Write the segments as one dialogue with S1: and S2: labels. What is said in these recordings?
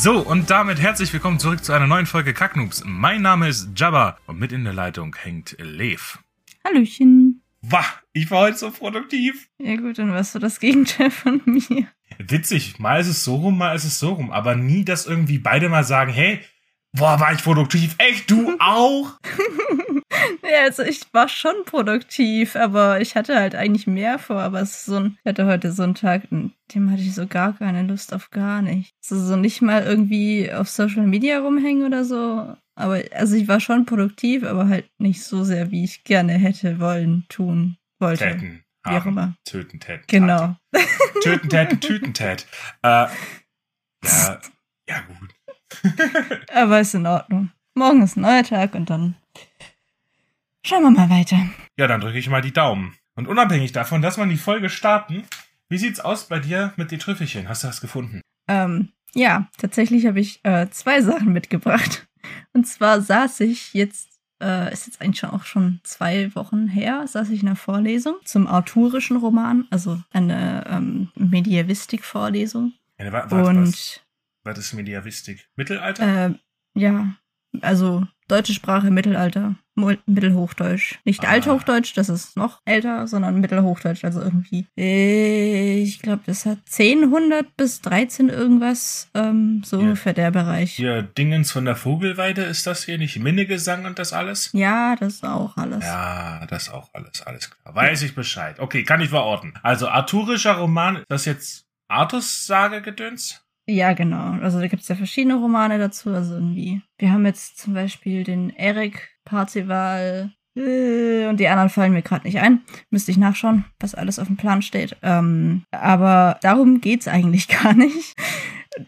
S1: So, und damit herzlich willkommen zurück zu einer neuen Folge Kacknoobs. Mein Name ist Jabba und mit in der Leitung hängt Lev.
S2: Hallöchen.
S1: Wah, ich war heute so produktiv.
S2: Ja gut, dann warst du das Gegenteil von mir.
S1: Witzig, mal ist es so rum, mal ist es so rum, aber nie, dass irgendwie beide mal sagen, hey, boah, war ich produktiv. Echt, du auch?
S2: ja, also ich war schon produktiv, aber ich hatte halt eigentlich mehr vor, aber es ist so ein, ich hatte heute so einen Tag, dem hatte ich so gar keine Lust auf gar nicht. Also so nicht mal irgendwie auf Social Media rumhängen oder so. Aber also ich war schon produktiv, aber halt nicht so sehr, wie ich gerne hätte wollen, tun wollte.
S1: Täten.
S2: Wie auch immer.
S1: Töten, täten.
S2: Genau.
S1: Töten, täten, tüten, tät. Äh, ja, ja gut.
S2: aber ist in Ordnung. Morgen ist ein neuer Tag und dann schauen wir mal weiter.
S1: Ja, dann drücke ich mal die Daumen. Und unabhängig davon, dass man die Folge starten, wie sieht's aus bei dir mit den Trüffelchen? Hast du das gefunden?
S2: Ähm, ja, tatsächlich habe ich äh, zwei Sachen mitgebracht. Und zwar saß ich jetzt, äh, ist jetzt eigentlich schon auch schon zwei Wochen her, saß ich in einer Vorlesung zum autorischen Roman, also eine ähm, Mediavistik-Vorlesung.
S1: Ja, wa wa
S2: Und
S1: was, was ist Mediavistik? Mittelalter?
S2: äh, ja, also deutsche Sprache, Mittelalter, Mittelhochdeutsch. Nicht
S1: Ah.
S2: Althochdeutsch, das ist noch älter, sondern Mittelhochdeutsch. Also irgendwie, äh, ich glaube, das hat 1000 bis 13 irgendwas, ähm, so
S1: Ja.
S2: ungefähr der Bereich.
S1: Hier, Dingens von der Vogelweide, ist das hier nicht? Minnegesang und das alles?
S2: Ja, das auch alles.
S1: Ja, das auch alles, alles klar. Weiß ich Bescheid. Okay, kann ich verorten. Also, arthurischer Roman, ist das jetzt Artus-Sage-Gedöns?
S2: Ja, genau. Also da gibt es ja verschiedene Romane dazu. Also irgendwie. Wir haben jetzt zum Beispiel den Eric Parzival äh, und die anderen fallen mir gerade nicht ein. Müsste ich nachschauen, was alles auf dem Plan steht. Ähm, aber darum geht's eigentlich gar nicht.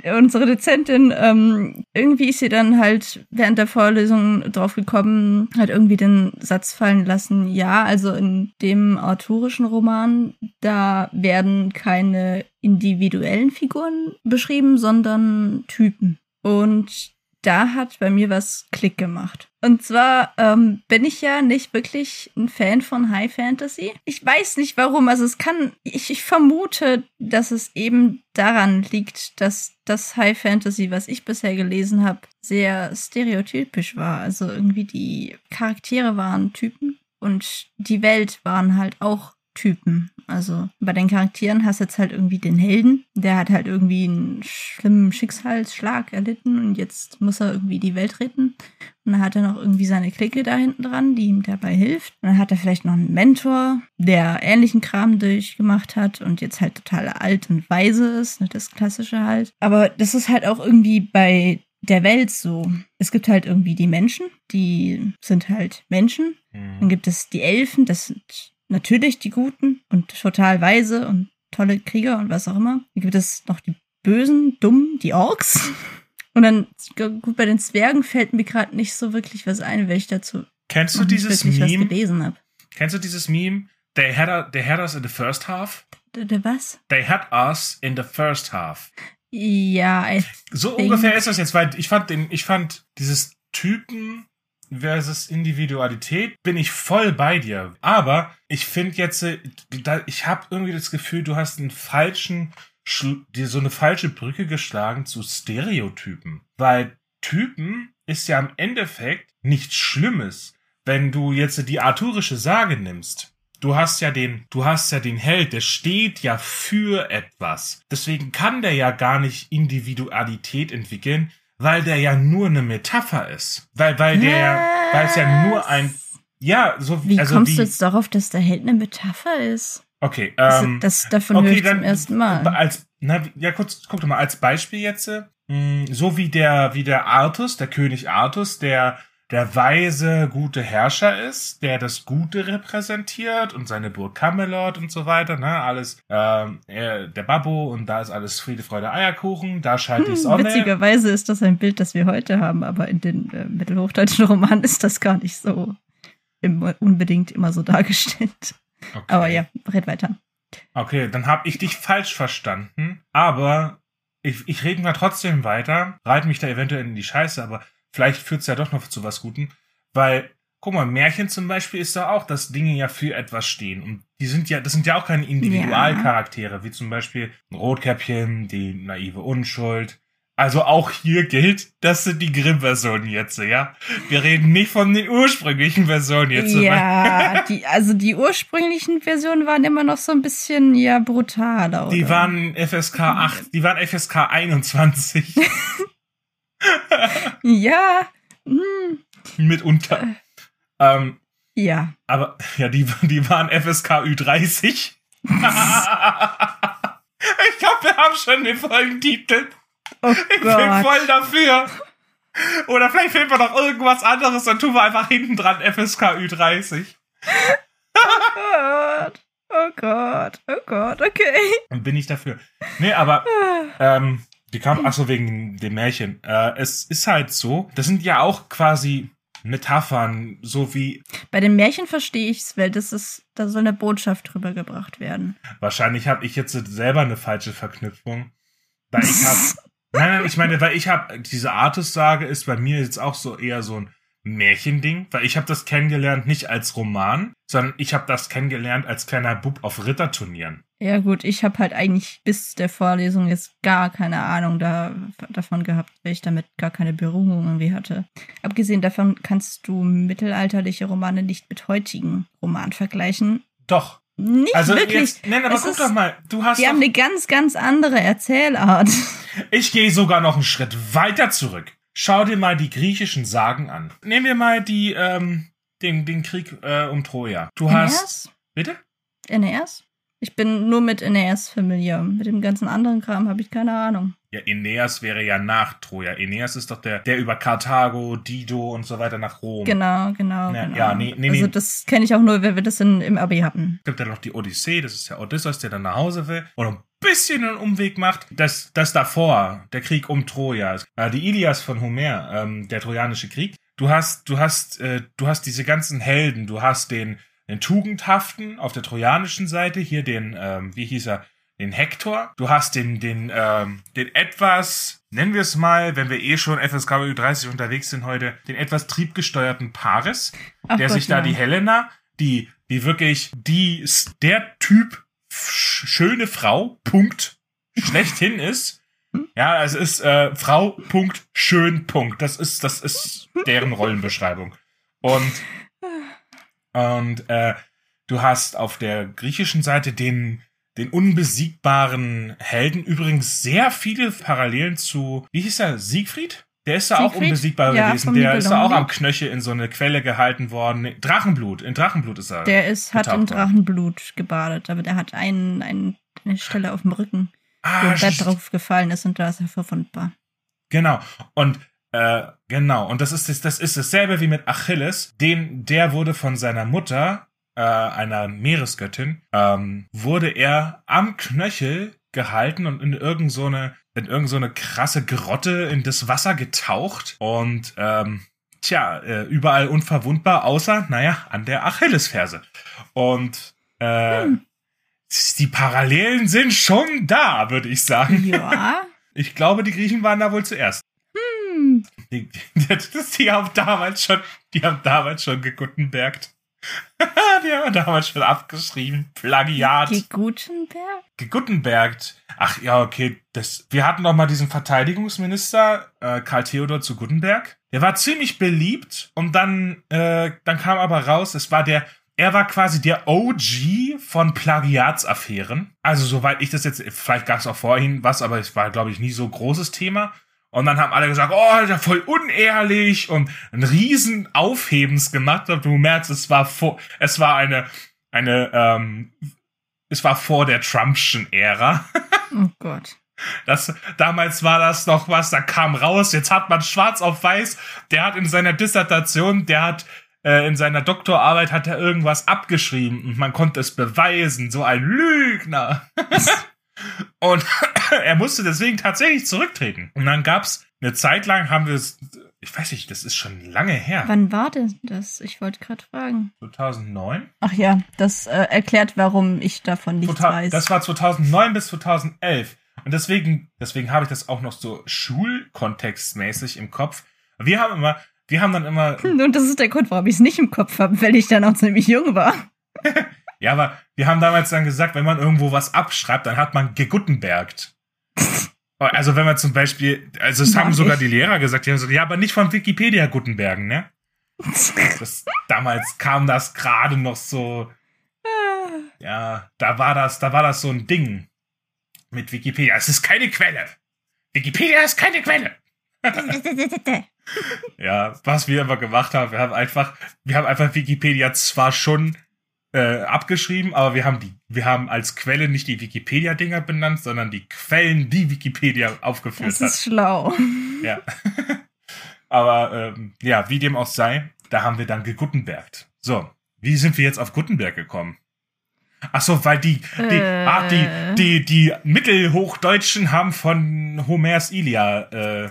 S2: Unsere Dozentin, ähm, irgendwie ist sie dann halt während der Vorlesung drauf gekommen, hat irgendwie den Satz fallen lassen, ja, also in dem autorischen Roman, da werden keine individuellen Figuren beschrieben, sondern Typen. Und da hat bei mir was Klick gemacht. Und zwar ähm, bin ich ja nicht wirklich ein Fan von High Fantasy. Ich weiß nicht warum. Also es kann, ich, ich vermute, dass es eben daran liegt, dass das High Fantasy, was ich bisher gelesen habe, sehr stereotypisch war. Also irgendwie die Charaktere waren Typen und die Welt waren halt auch Typen. Also bei den Charakteren hast du jetzt halt irgendwie den Helden, der hat halt irgendwie einen schlimmen Schicksalsschlag erlitten und jetzt muss er irgendwie die Welt retten. Und dann hat er noch irgendwie seine Clique da hinten dran, die ihm dabei hilft. Und dann hat er vielleicht noch einen Mentor, der ähnlichen Kram durchgemacht hat und jetzt halt total alt und weise ist, ne, das Klassische halt. Aber das ist halt auch irgendwie bei der Welt so. Es gibt halt irgendwie die Menschen, die sind halt Menschen. Dann
S1: Hm.
S2: gibt es die Elfen, das sind natürlich die Guten und total weise und tolle Krieger und was auch immer. Dann gibt es noch die Bösen, Dummen, die Orks. Und dann, gut, bei den Zwergen fällt mir gerade nicht so wirklich was ein, weil ich dazu
S1: Kennst du dieses Meme?
S2: gelesen habe.
S1: Kennst du dieses Meme? They had, they had us in the first half.
S2: Der, der was?
S1: They had us in the first half.
S2: Ja, ich,
S1: So ungefähr ist das jetzt, weil ich fand den, ich fand dieses Typen versus Individualität bin ich voll bei dir. Aber ich finde jetzt, äh, ich habe irgendwie das Gefühl, du hast einen falschen, dir so eine falsche Brücke geschlagen zu Stereotypen. Weil Typen ist ja im Endeffekt nichts Schlimmes. Wenn du jetzt die arthurische Sage nimmst, du hast ja den, du hast ja den Held, der steht ja für etwas. Deswegen kann der ja gar nicht Individualität entwickeln, weil der ja nur eine Metapher ist. Weil, weil der, weil es ja nur ein, ja, so
S2: wie
S1: also
S2: kommst
S1: wie,
S2: du jetzt darauf, dass der Held eine Metapher ist?
S1: okay,
S2: Das,
S1: ähm,
S2: das davon höre ich zum ersten Mal.
S1: als, na, ja, kurz, guck doch mal, als Beispiel jetzt, äh, mh, so wie der, wie der Artus, der König Artus, der der weise, gute Herrscher ist, der das Gute repräsentiert und seine Burg Camelot und so weiter, ne, alles, ähm, er, der Babbo und da ist alles Friede, Freude, Eierkuchen, da scheint die
S2: Hm,
S1: Sonne.
S2: witzigerweise ist das ein Bild, das wir heute haben, aber in den äh, mittelhochdeutschen Romanen ist das gar nicht so im, unbedingt immer so dargestellt.
S1: Okay.
S2: Aber ja, red weiter.
S1: Okay, dann habe ich dich falsch verstanden, aber ich, ich rede mal trotzdem weiter, reite mich da eventuell in die Scheiße, aber vielleicht führt es ja doch noch zu was Gutem, weil, guck mal, Märchen zum Beispiel ist doch auch, dass Dinge ja für etwas stehen und die sind ja, das sind ja auch keine Individualcharaktere, wie zum Beispiel Rotkäppchen, die naive Unschuld. Also auch hier gilt, das sind die Grimm-Versionen jetzt, ja. Wir reden nicht von den ursprünglichen Versionen jetzt.
S2: Ja, die, also die ursprünglichen Versionen waren immer noch so ein bisschen ja brutaler. Oder?
S1: Die waren FSK 8, die waren FSK 21
S2: Ja, hm,
S1: mitunter. Ähm,
S2: ja.
S1: aber ja, die, die waren FSK Ü30. ich glaube, wir haben schon den Folgentitel.
S2: Oh
S1: Ich bin
S2: Gott.
S1: voll dafür. Oder vielleicht fehlt mir noch irgendwas anderes, dann tun wir einfach hinten dran FSK Ü30.
S2: Gott. Oh Gott. Oh Gott. Okay.
S1: Dann bin ich dafür. Nee, aber ähm, die kam, ach so, wegen dem Märchen. Äh, es ist halt so, das sind ja auch quasi Metaphern, so wie
S2: Bei den Märchen verstehe ich's, weil das ist, da soll eine Botschaft drüber gebracht werden.
S1: Wahrscheinlich habe ich jetzt selber eine falsche Verknüpfung. Weil ich habe. nein, nein, ich meine, weil ich habe, diese Artus-Sage ist bei mir jetzt auch so eher so ein Märchending, weil ich habe das kennengelernt nicht als Roman, sondern ich habe das kennengelernt als kleiner Bub auf Ritterturnieren.
S2: Ja gut, ich habe halt eigentlich bis der Vorlesung jetzt gar keine Ahnung da, davon gehabt, weil ich damit gar keine Berührung irgendwie hatte. Abgesehen davon kannst du mittelalterliche Romane nicht mit heutigen Romanen vergleichen.
S1: Doch.
S2: Nicht
S1: Also
S2: wirklich.
S1: jetzt, nein, aber
S2: Es
S1: guck
S2: ist-
S1: doch mal, du hast
S2: Die haben eine ganz, ganz andere Erzählart.
S1: ich gehe sogar noch einen Schritt weiter zurück. Schau dir mal die griechischen Sagen an. Nehmen wir mal die, ähm, den, den Krieg äh, um Troja. Du hast, bitte?
S2: Aeneas? Ich bin nur mit Aeneas familiar. Mit dem ganzen anderen Kram habe ich keine Ahnung.
S1: Ja, Aeneas wäre ja nach Troja. Aeneas ist doch der, der über Karthago, Dido und so weiter nach Rom.
S2: Genau, genau,
S1: Ja,
S2: genau.
S1: ja, nee, nee,
S2: also das kenne ich auch nur, weil wir das in, im Abi hatten.
S1: Es gibt ja noch die Odyssee, das ist ja Odysseus, der dann nach Hause will und ein bisschen einen Umweg macht. Das, das davor, der Krieg um Troja, äh, die Ilias von Homer, ähm, der Trojanische Krieg. Du hast, du hast, äh, du hast diese ganzen Helden. Du hast den, den Tugendhaften auf der trojanischen Seite, hier den, ähm, wie hieß er, den Hektor. Du hast den, den, ähm, den etwas, nennen wir es mal, wenn wir eh schon FSK 30 unterwegs sind heute, den etwas triebgesteuerten Paris
S2: Ach
S1: der
S2: Gott,
S1: sich da
S2: ja.
S1: die Helena, die, die wirklich, die der Typ sch- schöne Frau, Punkt, schlechthin ist. Ja, es ist äh, Frau, Punkt, schön, Punkt. Das ist, das ist deren Rollenbeschreibung. Und, und äh, du hast auf der griechischen Seite den, den unbesiegbaren Helden übrigens sehr viele Parallelen zu, wie hieß er, Siegfried? Der ist da auch unbesiegbar
S2: Ja,
S1: gewesen. Der ist da auch am Knöchel in so eine Quelle gehalten worden. Drachenblut, in Drachenblut ist er.
S2: Der ist, hat
S1: worden.
S2: Drachenblut gebadet, aber der hat einen, einen, eine Stelle auf dem Rücken, wo
S1: ah,
S2: ein Bett
S1: sch-
S2: drauf gefallen ist und da ist er verwundbar.
S1: Genau. Und äh, genau. Und das ist das, das ist dasselbe wie mit Achilles. Den, der wurde von seiner Mutter, äh, einer Meeresgöttin, ähm, wurde er am Knöchel gehalten und in irgend so eine in irgend so eine krasse Grotte in das Wasser getaucht und ähm, tja, äh, überall unverwundbar, außer, naja, an der Achillesferse. Und äh,
S2: Hm.
S1: die Parallelen sind schon da, würde ich sagen.
S2: Ja.
S1: Ich glaube, die Griechen waren da wohl zuerst. Die, die, die haben damals schon, die haben damals schon gegutenbergt. die haben damals schon abgeschrieben. Plagiat.
S2: Die Gutenberg?
S1: Gegutenbergt. Ach ja, okay. Das, wir hatten doch mal diesen Verteidigungsminister, äh, Karl Theodor zu Gutenberg. Der war ziemlich beliebt und dann, äh, dann kam aber raus, es war der, er war quasi der OG von Plagiatsaffären. Also soweit ich das jetzt, vielleicht gab es auch vorhin was, aber es war, glaube ich, nie so großes Thema. Und dann haben alle gesagt, oh, ja voll unehrlich und ein riesen Aufhebens gemacht. Und du merkst, es war vor, es war eine, eine, ähm, es war vor der Trumpschen Ära.
S2: Oh Gott.
S1: Das, damals war das noch was, da kam raus, jetzt hat man schwarz auf weiß, der hat in seiner Dissertation, der hat äh, in seiner Doktorarbeit hat er irgendwas abgeschrieben und man konnte es beweisen, so ein Lügner. und er musste deswegen tatsächlich zurücktreten. Und dann gab's eine Zeit lang haben wir es, ich weiß nicht, das ist schon lange her.
S2: Wann war denn das? Ich wollte gerade fragen.
S1: 2009?
S2: Ach ja, das äh, erklärt, warum ich davon nichts
S1: Total,
S2: weiß.
S1: Das war 2009 bis 2011. Und deswegen, deswegen habe ich das auch noch so schulkontextmäßig im Kopf. Wir haben immer, wir haben dann immer.
S2: Und das ist der Grund, warum ich es nicht im Kopf habe, weil ich dann auch ziemlich jung war.
S1: ja, aber wir haben damals dann gesagt, wenn man irgendwo was abschreibt, dann hat man geguttenbergt. Also wenn man zum Beispiel, also es haben sogar
S2: ich.
S1: die Lehrer gesagt, die haben gesagt, ja, aber nicht von Wikipedia Gutenbergen, ne? Das, damals kam das gerade noch so, ja, da war das, da war das so ein Ding mit Wikipedia. Es ist keine Quelle. Wikipedia ist keine Quelle. Ja, was wir immer gemacht haben, wir haben einfach, wir haben einfach Wikipedia zwar schon äh, abgeschrieben, aber wir haben die, wir haben als Quelle nicht die Wikipedia-Dinger benannt, sondern die Quellen, die Wikipedia aufgeführt
S2: Das
S1: hat.
S2: ist schlau.
S1: Ja. aber ähm, ja, wie dem auch sei, da haben wir dann geguttenbergt. So, wie sind wir jetzt auf Gutenberg gekommen? Ach so, weil die, die,
S2: Äh.
S1: ah, die, die, die Mittelhochdeutschen haben von Homers Ilia, äh,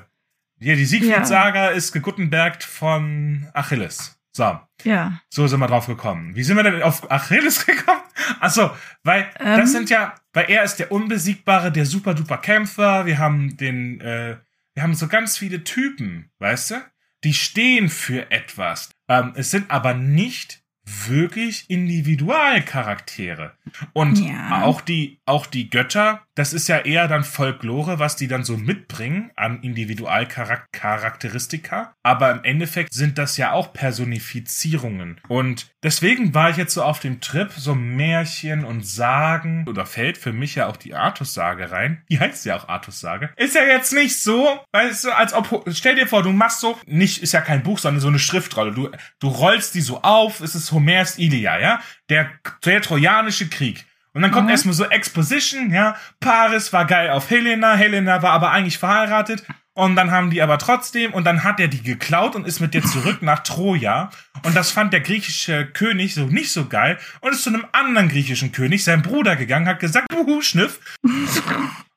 S1: ja, die Siegfried-Saga ist geguttenbergt von Achilles. So,
S2: Ja.
S1: so sind wir drauf gekommen. Wie sind wir denn auf Achilles gekommen? Ach so, weil
S2: Ähm.
S1: das sind ja, weil er ist der unbesiegbare, der super duper Kämpfer. Wir haben den, äh, wir haben so ganz viele Typen, weißt du? Die stehen für etwas. Ähm, es sind aber nicht wirklich Individualcharaktere. Und
S2: Ja.
S1: auch die, auch die Götter, das ist ja eher dann Folklore, was die dann so mitbringen an Individualcharakteristika. Aber im Endeffekt sind das ja auch Personifizierungen. Und deswegen war ich jetzt so auf dem Trip, so Märchen und Sagen, oder fällt für mich ja auch die Artus-Sage rein. Die heißt ja auch Artus-Sage. Ist ja jetzt nicht so, weißt du, als ob, stell dir vor, du machst so, nicht, ist ja kein Buch, sondern so eine Schriftrolle. Du, du rollst die so auf, es ist Homers Ilia, ja? Der, der Trojanische Krieg. Und dann kommt
S2: Mhm.
S1: erstmal so Exposition, ja. Paris war geil auf Helena, Helena war aber eigentlich verheiratet. Und dann haben die aber trotzdem, und dann hat er die geklaut und ist mit dir zurück nach Troja. Und das fand der griechische König so nicht so geil und ist zu einem anderen griechischen König, sein Bruder, gegangen, hat gesagt, buhu, Schniff.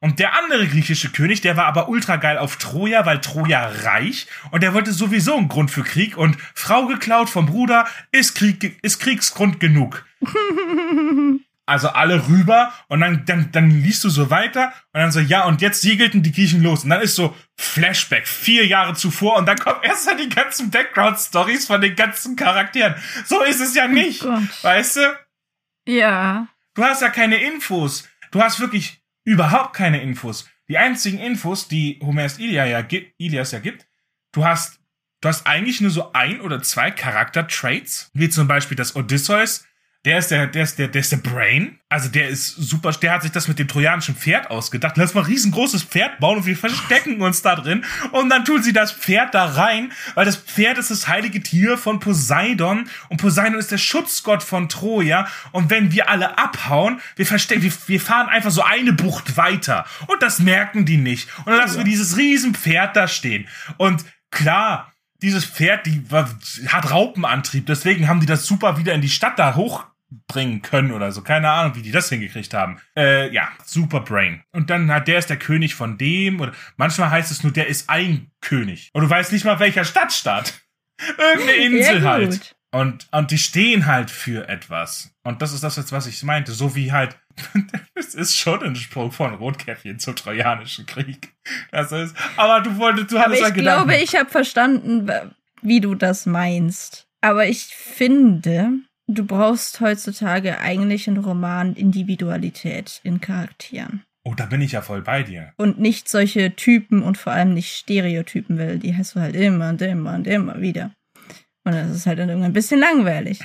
S1: Und der andere griechische König, der war aber ultra geil auf Troja, weil Troja reich und der wollte sowieso einen Grund für Krieg und Frau geklaut vom Bruder ist Krieg, ist Kriegsgrund genug. Also alle rüber und dann, dann, dann liest du so weiter und dann so, ja, und jetzt siegelten die Griechen los. Und dann ist so Flashback, vier Jahre zuvor und dann kommen erst mal die ganzen Background-Stories von den ganzen Charakteren. So ist es ja nicht.
S2: Gott.
S1: weißt du?
S2: Ja.
S1: Du hast ja keine Infos. Du hast wirklich überhaupt keine Infos. Die einzigen Infos, die Homers Ilia ja gibt, Ilias ja gibt, du hast, du hast eigentlich nur so ein oder zwei Charakter-Traits, wie zum Beispiel das Odysseus. Der ist der, der ist der, der ist der Brain. Also der ist super, der hat sich das mit dem trojanischen Pferd ausgedacht. Lass mal ein riesengroßes Pferd bauen und wir verstecken uns da drin. Und dann tun sie das Pferd da rein, weil das Pferd ist das heilige Tier von Poseidon. Und Poseidon ist der Schutzgott von Troja. Und wenn wir alle abhauen, wir verstecken, wir, wir fahren einfach so eine Bucht weiter. Und das merken die nicht. Und dann lassen wir dieses Riesenpferd da stehen. Und klar, dieses Pferd, die hat Raupenantrieb, deswegen haben die das super wieder in die Stadt da hochbringen können oder so. Keine Ahnung, wie die das hingekriegt haben. Äh, ja, super Brain. Und dann hat der ist der König von dem oder manchmal heißt es nur, der ist ein König. Und du weißt nicht mal, welcher Stadtstaat. Irgendeine Insel halt. Und, und die stehen halt für etwas. Und das ist das jetzt, was ich meinte. So wie halt, es ist schon ein Sprung von Rotkäppchen zum Trojanischen Krieg. Das ist, aber du wolltest, du
S2: Aber
S1: hattest
S2: ich
S1: einen Gedanken.
S2: glaube, ich habe verstanden, wie du das meinst. Aber ich finde, du brauchst heutzutage eigentlich in Roman Individualität in Charakteren.
S1: Oh, da bin ich ja voll bei dir.
S2: Und nicht solche Typen und vor allem nicht Stereotypen, weil die hast du halt immer und immer und immer wieder. Und das ist halt dann irgendwann ein bisschen langweilig.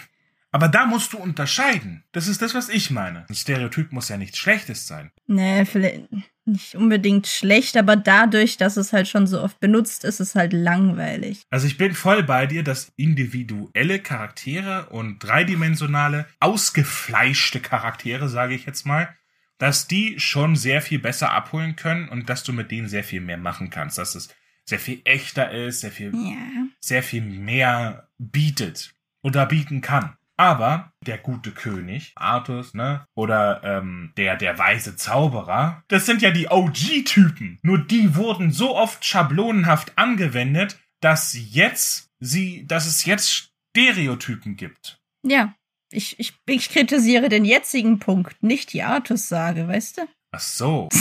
S1: Aber da musst du unterscheiden. Das ist das, was ich meine. Ein Stereotyp muss ja nichts Schlechtes sein.
S2: Nee, vielleicht nicht unbedingt schlecht, aber dadurch, dass es halt schon so oft benutzt ist, ist es halt langweilig.
S1: Also ich bin voll bei dir, dass individuelle Charaktere und dreidimensionale, ausgefleischte Charaktere, sage ich jetzt mal, dass die schon sehr viel besser abholen können und dass du mit denen sehr viel mehr machen kannst, dass es sehr viel echter ist, sehr viel,
S2: Ja.
S1: sehr viel mehr bietet oder bieten kann. Aber der gute König, Artus, ne, oder ähm, der der weise Zauberer, das sind ja die OG-Typen. Nur die wurden so oft schablonenhaft angewendet, dass jetzt sie, dass es jetzt Stereotypen gibt.
S2: Ja. Ich, ich, ich kritisiere den jetzigen Punkt, nicht die Artus-Sage, weißt du?
S1: Ach so.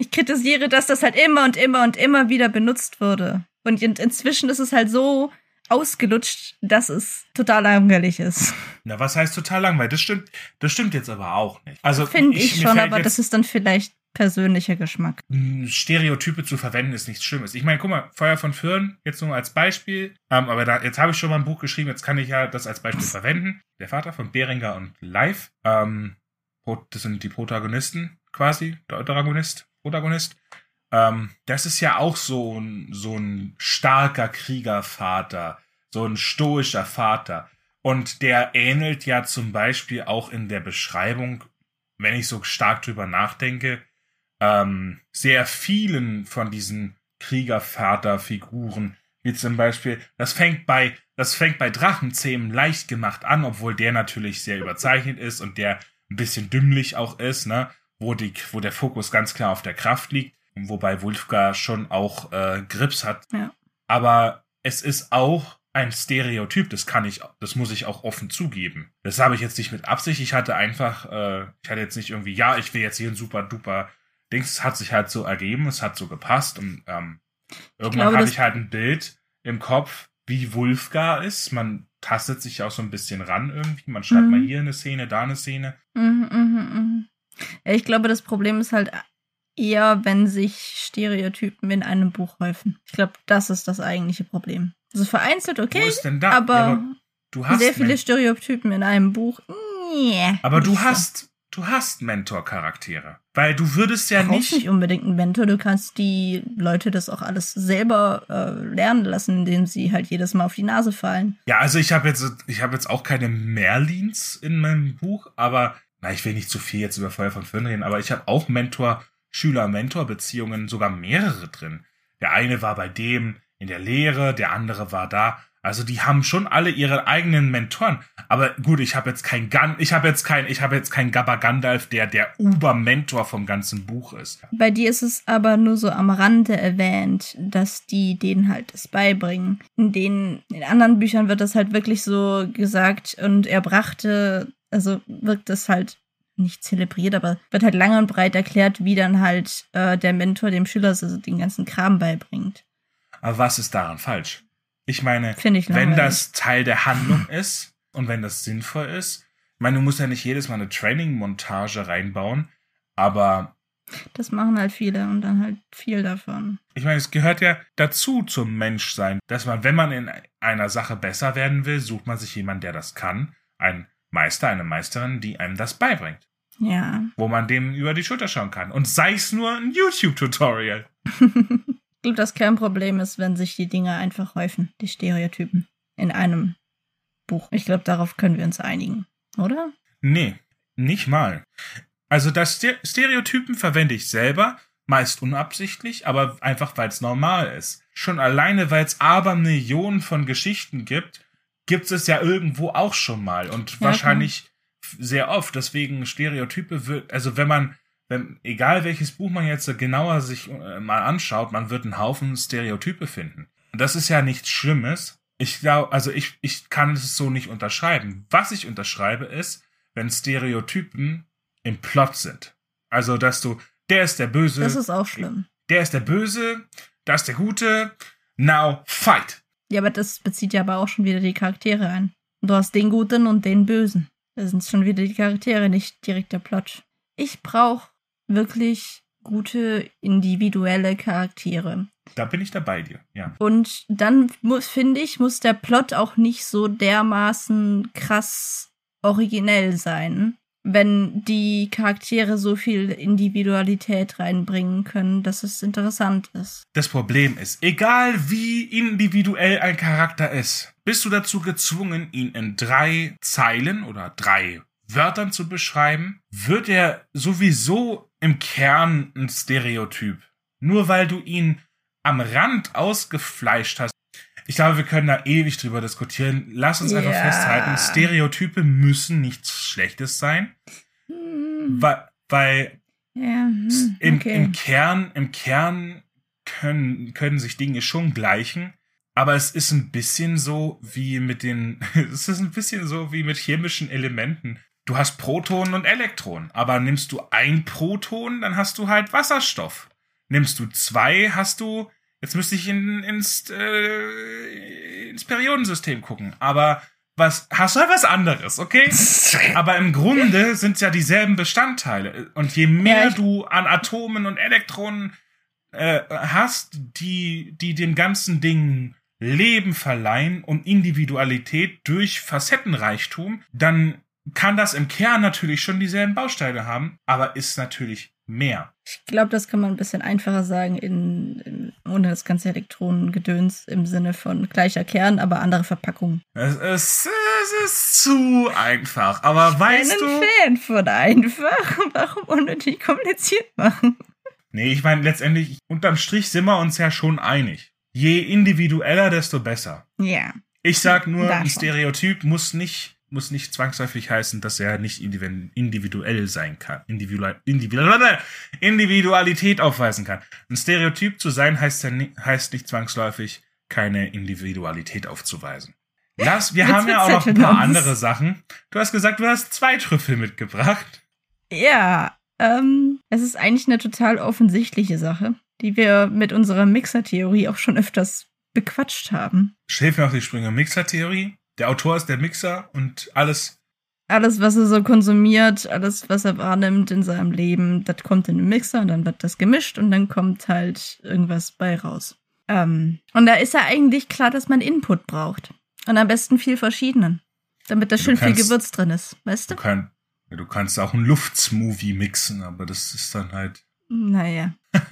S2: Ich kritisiere, dass das halt immer und immer und immer wieder benutzt wurde. Und in, inzwischen ist es halt so ausgelutscht, dass es total langweilig ist.
S1: Na, was heißt total langweilig? Das stimmt, das stimmt jetzt aber auch nicht. Also
S2: Finde ich,
S1: mir
S2: schon, aber das ist dann vielleicht persönlicher Geschmack.
S1: mh, Stereotype zu verwenden ist nichts Schlimmes. Ich meine, guck mal, Feuer von Föhren, jetzt nur als Beispiel. Ähm, aber da, jetzt habe ich schon mal ein Buch geschrieben, jetzt kann ich ja das als Beispiel verwenden. Der Vater von Beringer und Live. Ähm, das sind die Protagonisten quasi, der Antagonist, Protagonist. Ähm, das ist ja auch so ein, so ein starker Kriegervater, so ein stoischer Vater. Und der ähnelt ja zum Beispiel auch in der Beschreibung, wenn ich so stark drüber nachdenke, ähm, sehr vielen von diesen Kriegervaterfiguren, wie zum Beispiel, das fängt bei, das fängt bei Drachenzähmen leicht gemacht an, obwohl der natürlich sehr überzeichnet ist und der ein bisschen dümmlich auch ist, ne, wo die, wo der Fokus ganz klar auf der Kraft liegt, wobei Wulfgar schon auch äh, Grips hat.
S2: Ja.
S1: Aber es ist auch ein Stereotyp, das kann ich, das muss ich auch offen zugeben. Das habe ich jetzt nicht mit Absicht. Ich hatte einfach, äh, ich hatte jetzt nicht irgendwie, ja, ich will jetzt hier ein super duper Dings. Es hat sich halt so ergeben, es hat so gepasst und ähm, irgendwann
S2: glaube,
S1: habe ich halt ein Bild im Kopf, wie Wulfgar ist. Man tastet sich auch so ein bisschen ran irgendwie. Man schreibt
S2: Mhm.
S1: mal hier eine Szene, da eine Szene.
S2: Mhm, mhm, mhm. Ja, ich glaube, das Problem ist halt eher, wenn sich Stereotypen in einem Buch häufen. Ich glaube, das ist das eigentliche Problem. Also vereinzelt
S1: Wo
S2: okay,
S1: ist denn da?
S2: aber,
S1: Ja, du hast
S2: sehr viele
S1: Men-
S2: Stereotypen in einem Buch. Nee,
S1: aber du
S2: nicht so.
S1: hast, du hast Mentor-Charaktere. Weil du würdest ja
S2: Du
S1: nicht,
S2: nicht unbedingt einen Mentor, du kannst die Leute das auch alles selber äh, lernen lassen, indem sie halt jedes Mal auf die Nase fallen.
S1: Ja, also ich habe jetzt, ich habe jetzt auch keine Merlins in meinem Buch, aber na, ich will nicht zu viel jetzt über Feuer von Föhn reden, aber ich habe auch Mentor, Schüler-Mentor-Beziehungen, sogar mehrere drin. Der eine war bei dem in der Lehre, der andere war da. Also die haben schon alle ihre eigenen Mentoren. Aber gut, ich habe jetzt kein Gan, ich habe jetzt kein, ich habe jetzt kein Gabba Gandalf, der der Uber-Mentor vom ganzen Buch ist.
S2: Bei dir ist es aber nur so am Rande erwähnt, dass die denen halt das beibringen. In den in anderen Büchern wird das halt wirklich so gesagt und er brachte, also wirkt das halt nicht zelebriert, aber wird halt lang und breit erklärt, wie dann halt äh, der Mentor dem Schüler so den ganzen Kram beibringt.
S1: Aber was ist daran falsch? Ich meine,
S2: ich
S1: wenn das Teil der Handlung ist und wenn das sinnvoll ist, ich meine, du musst ja nicht jedes Mal eine Training-Montage reinbauen, aber
S2: Das machen halt viele und dann halt viel davon.
S1: ich meine, es gehört ja dazu zum Menschsein, dass man, wenn man in einer Sache besser werden will, sucht man sich jemanden, der das kann, ein Meister, eine Meisterin, die einem das beibringt,
S2: Ja.
S1: wo man dem über die Schulter schauen kann. Und sei es nur ein YouTube-Tutorial.
S2: Ich glaube, das kein Problem ist, wenn sich die Dinge einfach häufen, die Stereotypen, in einem Buch. Ich glaube, darauf können wir uns einigen, oder?
S1: Nee, nicht mal. Also das Ste- Stereotypen verwende ich selber, meist unabsichtlich, aber einfach weil es normal ist. Schon alleine, weil es aber Millionen von Geschichten gibt, gibt es ja irgendwo auch schon mal und
S2: Ja,
S1: wahrscheinlich f- sehr oft. Deswegen Stereotype wird, also wenn man, wenn, egal welches Buch man jetzt genauer sich äh, mal anschaut, man wird einen Haufen Stereotype finden. Und das ist ja nichts Schlimmes. Ich glaube, also ich, ich kann es so nicht unterschreiben. Was ich unterschreibe ist, wenn Stereotypen im Plot sind. Also, dass du, der ist der Böse,
S2: Das ist auch schlimm.
S1: der ist der Böse, da ist der Gute, now fight.
S2: Ja, aber das bezieht ja aber auch schon wieder die Charaktere ein. Du hast den Guten und den Bösen. Das sind schon wieder die Charaktere, nicht direkt der Plot. Ich brauche wirklich gute individuelle Charaktere.
S1: Da bin ich dabei dir, ja.
S2: Und dann muss, finde ich, muss der Plot auch nicht so dermaßen krass originell sein, wenn die Charaktere so viel Individualität reinbringen können, dass es interessant ist.
S1: Das Problem ist, egal wie individuell ein Charakter ist, bist du dazu gezwungen, ihn in drei Zeilen oder drei Wörtern zu beschreiben, wird er sowieso im Kern ein Stereotyp. Nur weil du ihn am Rand ausgefleischt hast. Ich glaube, wir können da ewig drüber diskutieren. Lass uns einfach
S2: Ja.
S1: festhalten, Stereotype müssen nichts Schlechtes sein,
S2: Hm,
S1: weil, weil
S2: ja, hm,
S1: im,
S2: okay.
S1: im Kern, im Kern können, können sich Dinge schon gleichen. Aber es ist ein bisschen so wie mit den, es ist ein bisschen so wie mit chemischen Elementen. Du hast Protonen und Elektronen, aber nimmst du ein Proton, dann hast du halt Wasserstoff. Nimmst du zwei, hast du, jetzt müsste ich in, ins, äh, ins Periodensystem gucken, aber was, hast du halt was anderes, okay? Aber im Grunde sind es ja dieselben Bestandteile. Und je mehr du an Atomen und Elektronen äh, hast, die, die dem ganzen Ding Leben verleihen und Individualität durch Facettenreichtum, dann kann das im Kern natürlich schon dieselben Bausteine haben, aber ist natürlich mehr.
S2: Ich glaube, das kann man ein bisschen einfacher sagen, in, in, ohne das ganze Elektronengedöns im Sinne von gleicher Kern, aber andere Verpackung.
S1: Es ist, es ist zu einfach. Aber weißt
S2: ich bin
S1: du.
S2: ein Fan von einfach. Warum unnötig kompliziert machen?
S1: Nee, ich meine, letztendlich, unterm Strich sind wir uns ja schon einig. Je individueller, desto besser.
S2: Ja.
S1: Ich sag nur, ein. Stereotyp muss nicht, muss nicht zwangsläufig heißen, dass er nicht individu- individuell sein kann. Individual, individual, Individualität aufweisen kann. Ein Stereotyp zu sein heißt, ja ni- heißt nicht zwangsläufig, keine Individualität aufzuweisen. Lass, wir
S2: Witz
S1: haben ja auch noch ein paar andere Sachen. Du hast gesagt, du hast zwei Trüffel mitgebracht.
S2: Ja, ähm, es ist eigentlich eine total offensichtliche Sache, die wir mit unserer Mixer-Theorie auch schon öfters bequatscht haben.
S1: Hilf mir auf die Sprünge. Mixer-Theorie. Der Autor ist der Mixer und alles.
S2: Alles, was er so konsumiert, alles, was er wahrnimmt in seinem Leben, das kommt in den Mixer und dann wird das gemischt und dann kommt halt irgendwas bei raus. Ähm, und da ist ja eigentlich klar, dass man Input braucht. Und am besten viel verschiedenen. Damit da schön viel
S1: kannst-
S2: Gewürz drin ist, weißt
S1: Du,
S2: du?
S1: kann, du kannst auch einen Luftsmoothie mixen, aber das ist dann halt.
S2: Naja.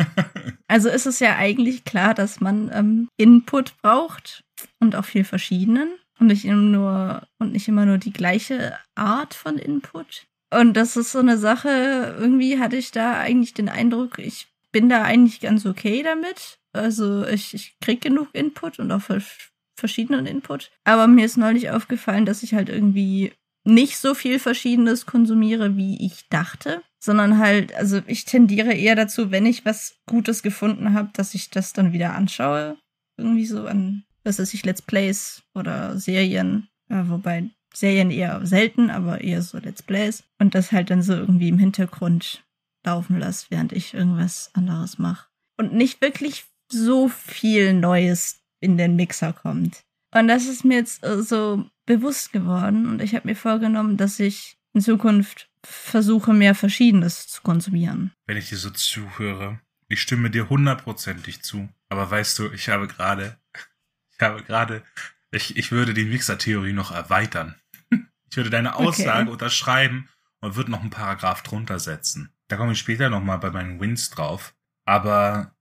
S2: Also ist es ja eigentlich klar, dass man ähm, Input braucht und auch viel verschiedenen und nicht immer nur und nicht immer nur die gleiche Art von Input. Und das ist so eine Sache, irgendwie hatte ich da eigentlich den Eindruck, ich bin da eigentlich ganz okay damit. Also ich, ich krieg genug Input und auch vers- verschiedenen Input. Aber mir ist neulich aufgefallen, dass ich halt irgendwie nicht so viel Verschiedenes konsumiere, wie ich dachte, sondern halt, also ich tendiere eher dazu, wenn ich was Gutes gefunden habe, dass ich das dann wieder anschaue. Irgendwie so an, was weiß ich, Let's Plays oder Serien, äh, wobei Serien eher selten, aber eher so Let's Plays. Und das halt dann so irgendwie im Hintergrund laufen lasse, während ich irgendwas anderes mache. Und nicht wirklich so viel Neues in den Mixer kommt. Und das ist mir jetzt äh, so bewusst geworden und ich habe mir vorgenommen, dass ich in Zukunft versuche, mehr Verschiedenes zu konsumieren.
S1: Wenn ich dir so zuhöre, ich stimme dir hundertprozentig zu. Aber weißt du, ich habe gerade, ich habe gerade, ich, ich würde die Mixer-Theorie noch erweitern. Ich würde deine Aussage
S2: Okay.
S1: unterschreiben und würde noch einen Paragraph drunter setzen. Da komme ich später nochmal bei meinen Wins drauf. Aber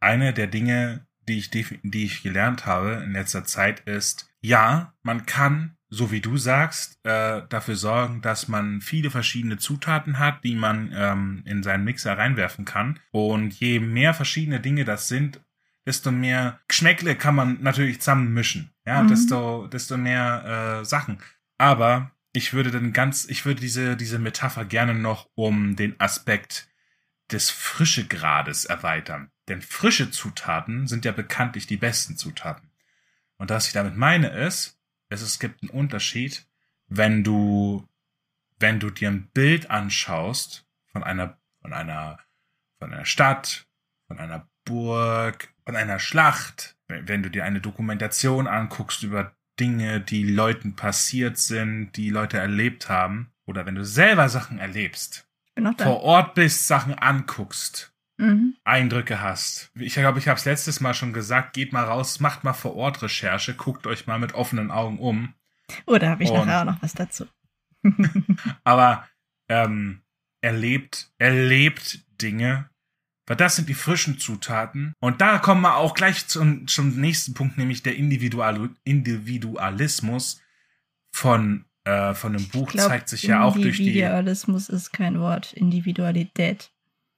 S1: eine der Dinge, die ich, die ich gelernt habe in letzter Zeit ist, ja, man kann, so wie du sagst, äh, dafür sorgen, dass man viele verschiedene Zutaten hat, die man ähm, in seinen Mixer reinwerfen kann. Und je mehr verschiedene Dinge das sind, desto mehr Geschmäckle kann man natürlich zusammen mischen. Ja,
S2: Mhm.
S1: desto, desto mehr äh, Sachen. Aber ich würde dann ganz, ich würde diese, diese Metapher gerne noch um den Aspekt des Frischegrades erweitern. Denn frische Zutaten sind ja bekanntlich die besten Zutaten. Und was ich damit meine ist, es, es gibt einen Unterschied, wenn du, wenn du dir ein Bild anschaust von einer, von einer, von einer Stadt, von einer Burg, von einer Schlacht, wenn du dir eine Dokumentation anguckst über Dinge, die Leuten passiert sind, die Leute erlebt haben, oder wenn du selber Sachen erlebst, vor Ort bist, Sachen anguckst,
S2: Mhm.
S1: Eindrücke hast. Ich glaube, ich habe es letztes Mal schon gesagt, geht mal raus, macht mal vor Ort Recherche, guckt euch mal mit offenen Augen um.
S2: Oh, da habe ich
S1: Und-
S2: nachher auch noch was dazu.
S1: Aber ähm, erlebt, erlebt Dinge. Weil das sind die frischen Zutaten. Und da kommen wir auch gleich zum, zum nächsten Punkt, nämlich der Individual, Individualismus von äh, von dem Buch
S2: glaub,
S1: zeigt sich ja auch durch die
S2: Individualismus ist kein Wort. Individualität.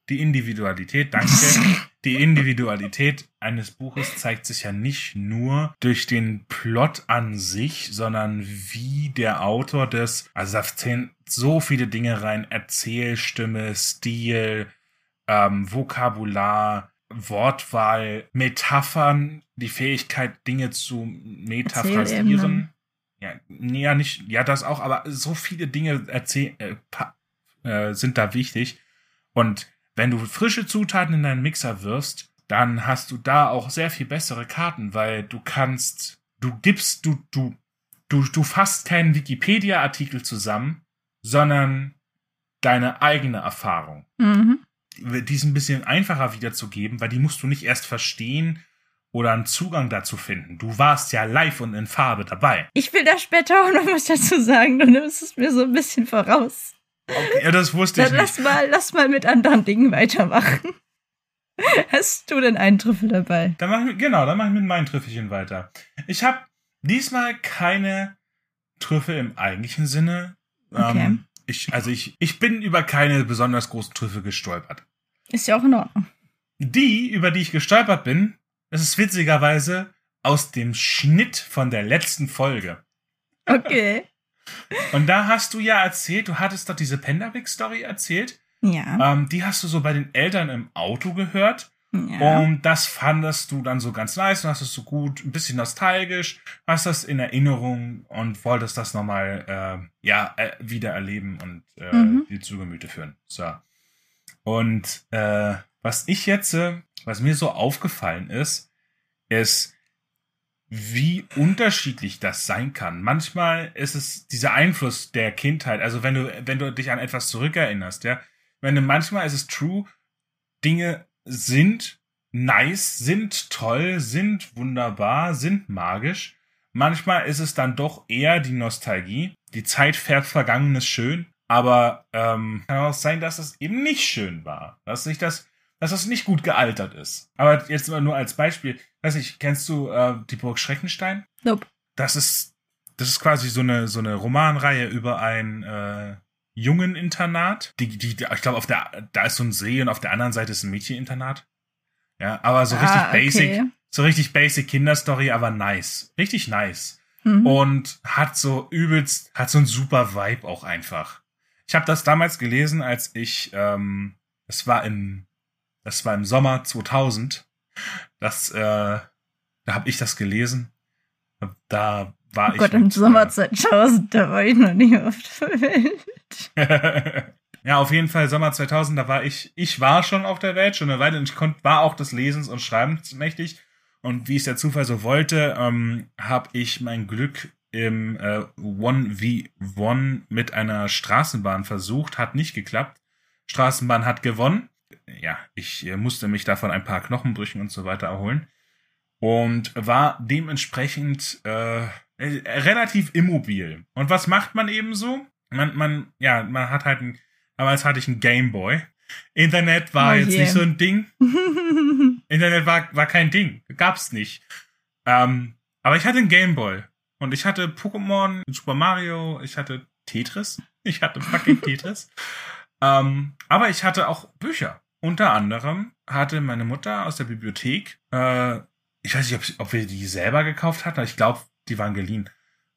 S1: die Individualität, danke. die Individualität eines Buches zeigt sich ja nicht nur durch den Plot an sich, sondern wie der Autor des, also da zählen so viele Dinge rein, Erzählstimme, Stil, ähm, Vokabular, Wortwahl, Metaphern, die Fähigkeit, Dinge zu metaphrasieren. Ja, nee, ja, nicht, ja, das auch, aber so viele Dinge erzähl, äh, äh, sind da wichtig. Und wenn du frische Zutaten in deinen Mixer wirfst, dann hast du da auch sehr viel bessere Karten, weil du kannst, du gibst, du, du, du, du fasst keinen Wikipedia-Artikel zusammen, sondern deine eigene Erfahrung.
S2: Mhm.
S1: Die ist ein bisschen einfacher wiederzugeben, weil die musst du nicht erst verstehen oder einen Zugang dazu finden. Du warst ja live und in Farbe dabei.
S2: Ich will da später auch noch was dazu sagen. Du nimmst es mir so ein bisschen voraus.
S1: Okay, ja, das wusste ich
S2: Dann
S1: nicht.
S2: lass mal, lass mal mit anderen Dingen weitermachen. Hast du denn einen Trüffel dabei?
S1: Dann mach ich, genau, dann mache ich mit meinen Trüffelchen weiter. Ich habe diesmal keine Trüffel im eigentlichen Sinne.
S2: Okay.
S1: Ähm, ich, also ich, ich bin über keine besonders großen Trüffel gestolpert.
S2: Ist ja auch in Ordnung.
S1: Die, über die ich gestolpert bin, das ist witzigerweise aus dem Schnitt von der letzten Folge.
S2: Okay.
S1: Und da hast du ja erzählt, du hattest doch diese Penderwick-Story erzählt.
S2: Ja.
S1: Ähm, die hast du so bei den Eltern im Auto gehört.
S2: Ja.
S1: Und das fandest du dann so ganz nice und hast es so gut, ein bisschen nostalgisch, hast das in Erinnerung und wolltest das nochmal, äh, ja, äh, wieder erleben und äh,
S2: Mhm.
S1: dir zu Gemüte führen. So. Und äh, was ich jetzt, äh, was mir so aufgefallen ist, ist, wie unterschiedlich das sein kann. Manchmal ist es dieser Einfluss der Kindheit, also wenn du, wenn du dich an etwas zurückerinnerst, ja, wenn du manchmal ist es true, Dinge sind nice, sind toll, sind wunderbar, sind magisch. Manchmal ist es dann doch eher die Nostalgie. Die Zeit fährt Vergangenes schön, aber ähm, kann auch sein, dass es eben nicht schön war. Dass nicht das, dass das nicht gut gealtert ist. Aber jetzt mal nur als Beispiel. Weiß ich, kennst du äh, die Burg Schreckenstein?
S2: Nope.
S1: Das ist, das ist quasi so eine, so eine Romanreihe über ein äh, Jungeninternat. Die, die, die, ich glaube, auf der, da ist so ein See und auf der anderen Seite ist ein Mädcheninternat. Ja, aber so richtig
S2: Ah, okay.
S1: basic, so richtig basic Kinderstory, aber nice. Richtig nice.
S2: Mhm.
S1: Und hat so übelst, hat so ein super Vibe auch einfach. Ich habe das damals gelesen, als ich, ähm, es war im, das war im Sommer 2000. Das, äh, da habe ich das gelesen. Da war
S2: Oh
S1: ich.
S2: Gott, im Sommer 2000, da war ich noch nie auf der Welt.
S1: äh, ja, auf jeden Fall Sommer 2000, da war ich, ich war schon auf der Welt, schon eine Weile, und ich konnt, war auch des Lesens und Schreibens mächtig. Und wie es der Zufall so wollte, ähm, habe ich mein Glück im äh, 1v1 mit einer Straßenbahn versucht, hat nicht geklappt. Straßenbahn hat gewonnen. Ja, ich äh, musste mich davon ein paar Knochenbrüchen und so weiter erholen. Und war dementsprechend äh, äh, relativ immobil. Und was macht man eben so? Man, man, ja, man hat halt ein, damals hatte ich einen Gameboy. Internet war
S2: Oh
S1: jetzt
S2: je.
S1: nicht so ein Ding. Internet war, war kein Ding. Gab's nicht. Ähm, aber ich hatte einen Gameboy. Und ich hatte Pokémon, Super Mario, ich hatte Tetris. Ich hatte fucking Tetris. Ähm, aber ich hatte auch Bücher. Unter anderem hatte meine Mutter aus der Bibliothek, äh, ich weiß nicht, ob, ob wir die selber gekauft hatten, aber ich glaube, die waren geliehen.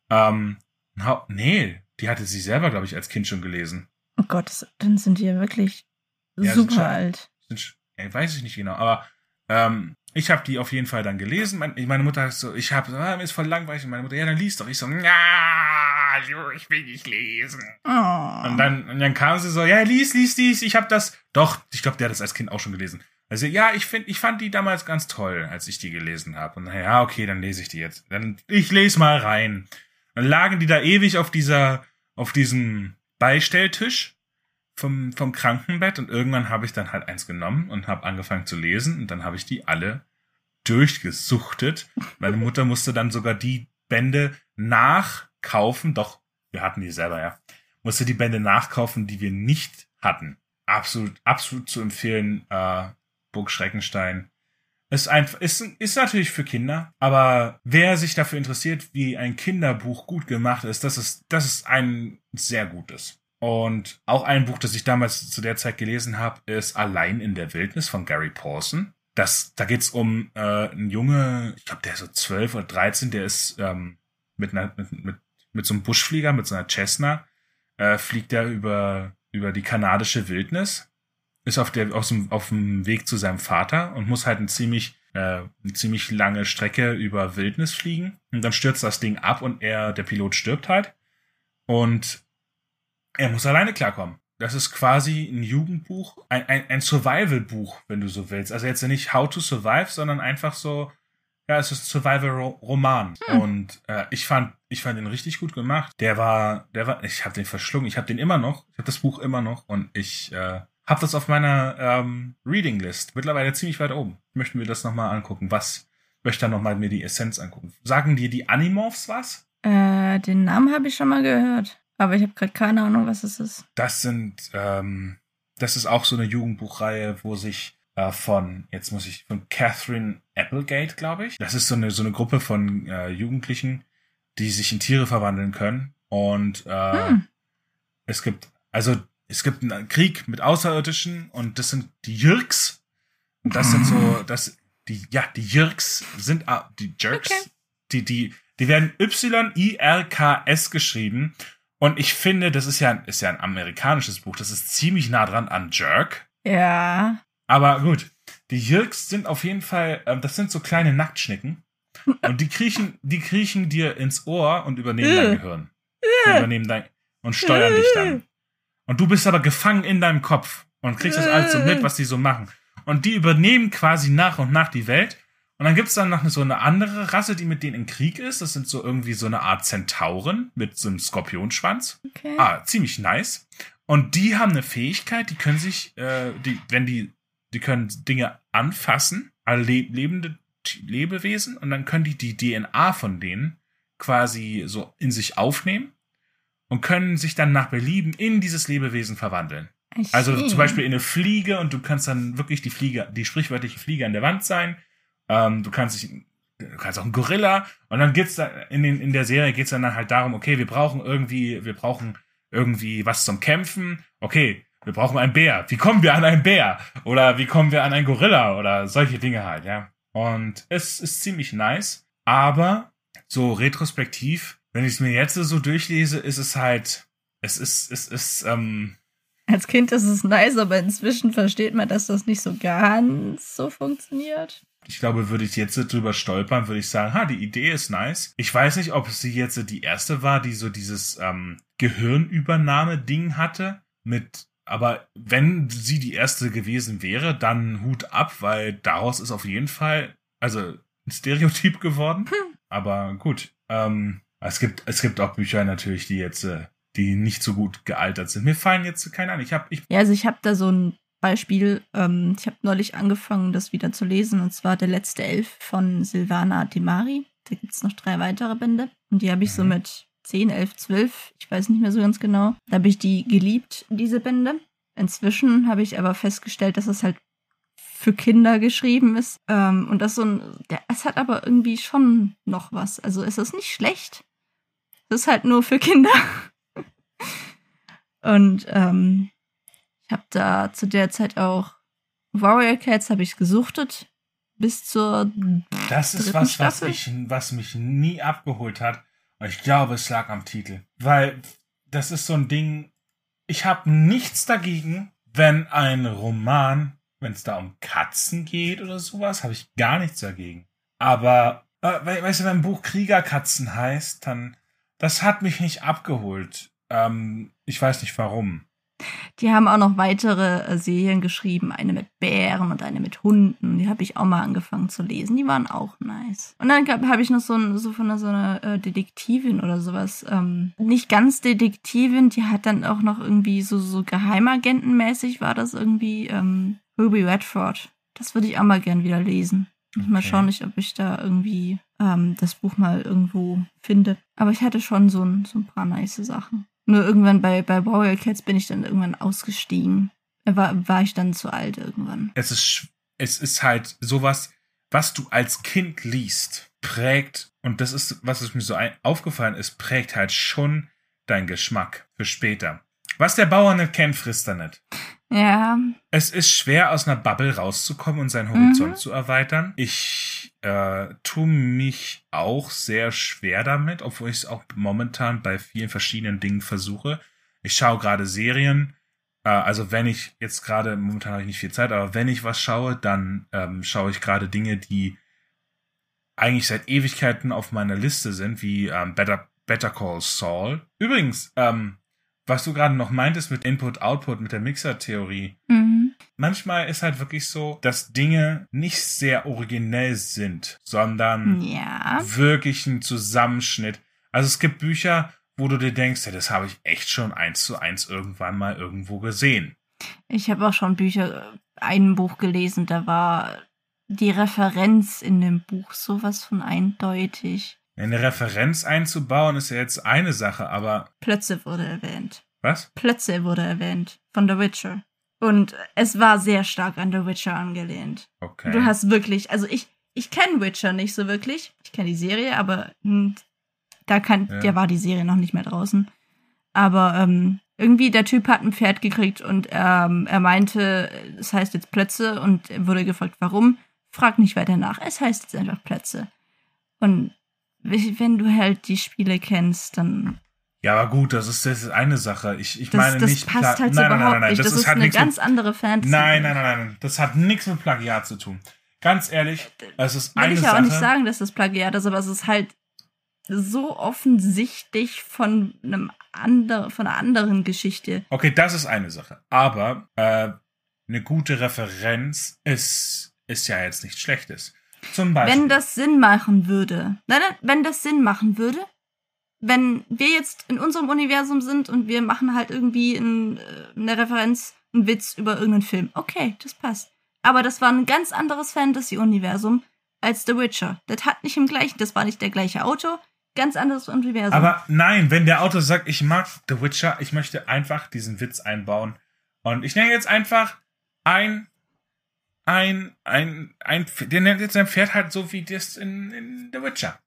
S1: Ähm, nee, die hatte sie selber, glaube ich, als Kind schon gelesen.
S2: oh Gott, dann sind die ja wirklich
S1: Ja, sind schon-
S2: super alt.
S1: sind, ey, weiß ich nicht genau, aber ähm, ich habe die auf jeden Fall dann gelesen. Mein, meine Mutter hat so, ich habe, ah, mir ist voll langweilig. Und meine Mutter, ja, dann liest doch. Ich so, ja, ich will nicht lesen.
S2: Oh.
S1: Und dann, und dann kam sie so, ja, lies, lies, lies. Ich habe das, doch, ich glaube, der hat das als Kind auch schon gelesen. Also ja, ich finde, ich fand die damals ganz toll, als ich die gelesen habe. Und na ja, okay, dann lese ich die jetzt. Dann ich lese mal rein. Dann lagen die da ewig auf dieser, auf diesem Beistelltisch vom, vom Krankenbett und irgendwann habe ich dann halt eins genommen und habe angefangen zu lesen und dann habe ich die alle durchgesuchtet. Meine Mutter musste dann sogar die Bände nachkaufen, doch wir hatten die selber, ja. Musste die Bände nachkaufen, die wir nicht hatten. Absolut, absolut zu empfehlen, äh, Burg Schreckenstein. ist einfach, ist, ist natürlich für Kinder, aber wer sich dafür interessiert, wie ein Kinderbuch gut gemacht ist, das ist, das ist ein sehr gutes. Und auch ein Buch, das ich damals zu der Zeit gelesen habe, ist Allein in der Wildnis von Gary Pawson. Das, da geht's um äh, einen Junge, ich glaube, der ist so zwölf oder dreizehn, der ist ähm, mit, einer, mit, mit, mit so einem Buschflieger, mit so einer Cessna, äh, fliegt er über, über die kanadische Wildnis, ist auf, der, aus dem, auf dem Weg zu seinem Vater und muss halt eine ziemlich, äh, eine ziemlich lange Strecke über Wildnis fliegen. Und dann stürzt das Ding ab und er, der Pilot stirbt halt. Und er muss alleine klarkommen. Das ist quasi ein Jugendbuch, ein, ein, ein Survival-Buch, wenn du so willst. Also jetzt nicht How to Survive, sondern einfach so, ja, es ist ein Survival-Roman. Hm. Und äh, ich fand, ich fand den richtig gut gemacht. Der war, der war, ich habe den verschlungen. Ich habe den immer noch. Ich habe das Buch immer noch und ich äh, habe das auf meiner ähm, Reading List mittlerweile ziemlich weit oben. Ich möchte mir das nochmal angucken. Was möchte da nochmal mir die Essenz angucken? Sagen dir die Animorphs was?
S2: Äh, den Namen habe ich schon mal gehört. Aber ich habe gerade keine Ahnung, was es ist.
S1: Das sind, ähm, das ist auch so eine Jugendbuchreihe, wo sich äh, von, jetzt muss ich, von Catherine Applegate, glaube ich. Das ist so eine, so eine Gruppe von äh, Jugendlichen, die sich in Tiere verwandeln können. Und äh, hm. es gibt, also es gibt einen Krieg mit Außerirdischen und das sind die Jürgs. Und das sind so, das, die, ja, die Jürgs sind, ah, die Jerks, okay. die, die, die werden Y-I-R-K-S geschrieben und ich finde, das ist ja, ist ja ein amerikanisches Buch. Das ist ziemlich nah dran an Jerk.
S2: Ja.
S1: Aber gut. Die Jürgs sind auf jeden Fall, äh, das sind so kleine Nacktschnecken. Und die kriechen, die kriechen dir ins Ohr und übernehmen dein Gehirn. Und übernehmen dein, und steuern dich dann. Und du bist aber gefangen in deinem Kopf und kriegst das alles so mit, was die so machen. Und die übernehmen quasi nach und nach die Welt und dann gibt's dann noch so eine andere Rasse, die mit denen im Krieg ist. Das sind so irgendwie so eine Art Zentauren mit so einem Skorpionschwanz. Okay. Ah, ziemlich nice. Und die haben eine Fähigkeit, die können sich, äh, die, wenn die, die können Dinge anfassen, alle lebende Lebewesen, und dann können die die DNA von denen quasi so in sich aufnehmen und können sich dann nach Belieben in dieses Lebewesen verwandeln. Also zum Beispiel in eine Fliege und du kannst dann wirklich die Fliege, die sprichwörtliche Fliege an der Wand sein ähm, du kannst dich, du kannst auch ein Gorilla. Und dann geht's da, in, den, in der Serie geht's dann halt darum, okay, wir brauchen irgendwie, wir brauchen irgendwie was zum Kämpfen. Okay, wir brauchen einen Bär. Wie kommen wir an einen Bär? Oder wie kommen wir an einen Gorilla? Oder solche Dinge halt, ja. Und es ist ziemlich nice. Aber so retrospektiv, wenn ich es mir jetzt so durchlese, ist es halt, es ist, es ist, ähm,
S2: als Kind ist es nice, aber inzwischen versteht man, dass das nicht so ganz so funktioniert
S1: ich glaube, würde ich jetzt drüber stolpern, würde ich sagen, ha, die Idee ist nice. Ich weiß nicht, ob sie jetzt die erste war, die so dieses ähm, Gehirnübernahme-Ding hatte. Mit, aber wenn sie die erste gewesen wäre, dann Hut ab, weil daraus ist auf jeden Fall, also ein Stereotyp geworden. Hm. Aber gut. Ähm, es gibt, es gibt auch Bücher natürlich, die jetzt, äh, die nicht so gut gealtert sind. Mir fallen jetzt keine an. Ich habe, ich
S2: ja, also ich habe da so ein Beispiel, ähm, ich habe neulich angefangen, das wieder zu lesen, und zwar Der letzte Elf von Silvana Demari. Da gibt es noch drei weitere Bände. Und die habe ich mhm. so mit 10, 11, 12, ich weiß nicht mehr so ganz genau. Da habe ich die geliebt, diese Bände. Inzwischen habe ich aber festgestellt, dass es halt für Kinder geschrieben ist. Ähm, und das so ein, der, es hat aber irgendwie schon noch was. Also es ist nicht schlecht. Es ist halt nur für Kinder. und ähm, ich habe da zu der Zeit auch Warrior Cats habe ich gesuchtet bis zur
S1: Das ist was, was, ich, was mich nie abgeholt hat. Und ich glaube, es lag am Titel. Weil das ist so ein Ding, ich habe nichts dagegen, wenn ein Roman, wenn es da um Katzen geht oder sowas, habe ich gar nichts dagegen. Aber, äh, weißt du, wenn ein Buch Kriegerkatzen heißt, dann, das hat mich nicht abgeholt. Ähm, ich weiß nicht warum.
S2: Die haben auch noch weitere äh, Serien geschrieben, eine mit Bären und eine mit Hunden. Die habe ich auch mal angefangen zu lesen. Die waren auch nice. Und dann habe ich noch so, so von so einer äh, Detektivin oder sowas. Ähm, nicht ganz Detektivin, die hat dann auch noch irgendwie so, so Geheimagentenmäßig war das irgendwie ähm, Ruby Redford. Das würde ich auch mal gern wieder lesen. Okay. Mal schauen, ob ich da irgendwie ähm, das Buch mal irgendwo finde. Aber ich hatte schon so ein, so ein paar nice Sachen. Nur irgendwann bei, bei Warrior Cats bin ich dann irgendwann ausgestiegen. War, war ich dann zu alt irgendwann.
S1: Es ist, es ist halt sowas, was du als Kind liest, prägt, und das ist, was es mir so aufgefallen ist, prägt halt schon dein Geschmack für später. Was der Bauer nicht kennt, frisst er nicht.
S2: Ja.
S1: Es ist schwer, aus einer Bubble rauszukommen und seinen Horizont
S2: Mhm.
S1: zu erweitern. Ich äh, tue mich auch sehr schwer damit, obwohl ich es auch momentan bei vielen verschiedenen Dingen versuche. Ich schaue gerade Serien. Äh, also wenn ich jetzt gerade, momentan habe ich nicht viel Zeit, aber wenn ich was schaue, dann ähm, schaue ich gerade Dinge, die eigentlich seit Ewigkeiten auf meiner Liste sind, wie ähm, Better, Better Call Saul. Übrigens, ähm, was du gerade noch meintest mit Input-Output, mit der Mixer-Theorie,
S2: Mhm.
S1: manchmal ist halt wirklich so, dass Dinge nicht sehr originell sind, sondern
S2: Ja.
S1: wirklich ein Zusammenschnitt. Also es gibt Bücher, wo du dir denkst, ja, das habe ich echt schon eins zu eins irgendwann mal irgendwo gesehen.
S2: Ich habe auch schon Bücher, ein Buch gelesen, da war die Referenz in dem Buch sowas von eindeutig.
S1: Eine Referenz einzubauen ist ja jetzt eine Sache, aber
S2: Plötze wurde erwähnt.
S1: was?
S2: Plötze wurde erwähnt von The Witcher. Und es war sehr stark an The Witcher angelehnt.
S1: Okay.
S2: Du hast wirklich, also ich, ich kenne Witcher nicht so wirklich. Ich kenne die Serie, aber hm, da kann,
S1: Ja.
S2: ja. war die Serie noch nicht mehr draußen. Aber ähm, irgendwie der Typ hat ein Pferd gekriegt und ähm, er meinte, es heißt jetzt Plötze und er wurde gefragt, warum. Frag nicht weiter nach. Es heißt jetzt einfach Plötze. Und wenn du halt die Spiele kennst, dann
S1: ja, aber gut, das ist, das ist eine Sache. Ich, ich
S2: das,
S1: meine
S2: das
S1: nicht.
S2: passt
S1: Pla-
S2: halt
S1: nein, nein,
S2: überhaupt
S1: nein, nein,
S2: nicht.
S1: Das,
S2: Das,
S1: ist
S2: ist
S1: halt
S2: eine
S1: nichts mit-
S2: ganz andere Fantasy.
S1: Nein, nein, nein, nein. Das hat nichts mit Plagiat zu tun. Ganz ehrlich, es ist
S2: Will
S1: eine
S2: ich ja
S1: Sache.
S2: auch nicht sagen, dass das Plagiat ist, aber es ist halt so offensichtlich von einem andere, von einer anderen Geschichte.
S1: Okay, das ist eine Sache. Aber äh, eine gute Referenz ist, ist ja jetzt nichts Schlechtes. Zum Beispiel.
S2: Wenn das Sinn machen würde, nein, nein, wenn das Sinn machen würde, wenn wir jetzt in unserem Universum sind und wir machen halt irgendwie ein, äh, eine Referenz, einen Witz über irgendeinen Film, okay, das passt. Aber das war ein ganz anderes Fantasy-Universum als The Witcher. Das hat nicht im gleichen, das war nicht der gleiche Autor, ganz anderes Universum.
S1: Aber nein, wenn der Autor sagt, ich mag The Witcher, ich möchte einfach diesen Witz einbauen. Und ich nenne jetzt einfach ein, ein, ein, ein, der nennt jetzt sein Pferd halt so wie das in, in The Witcher.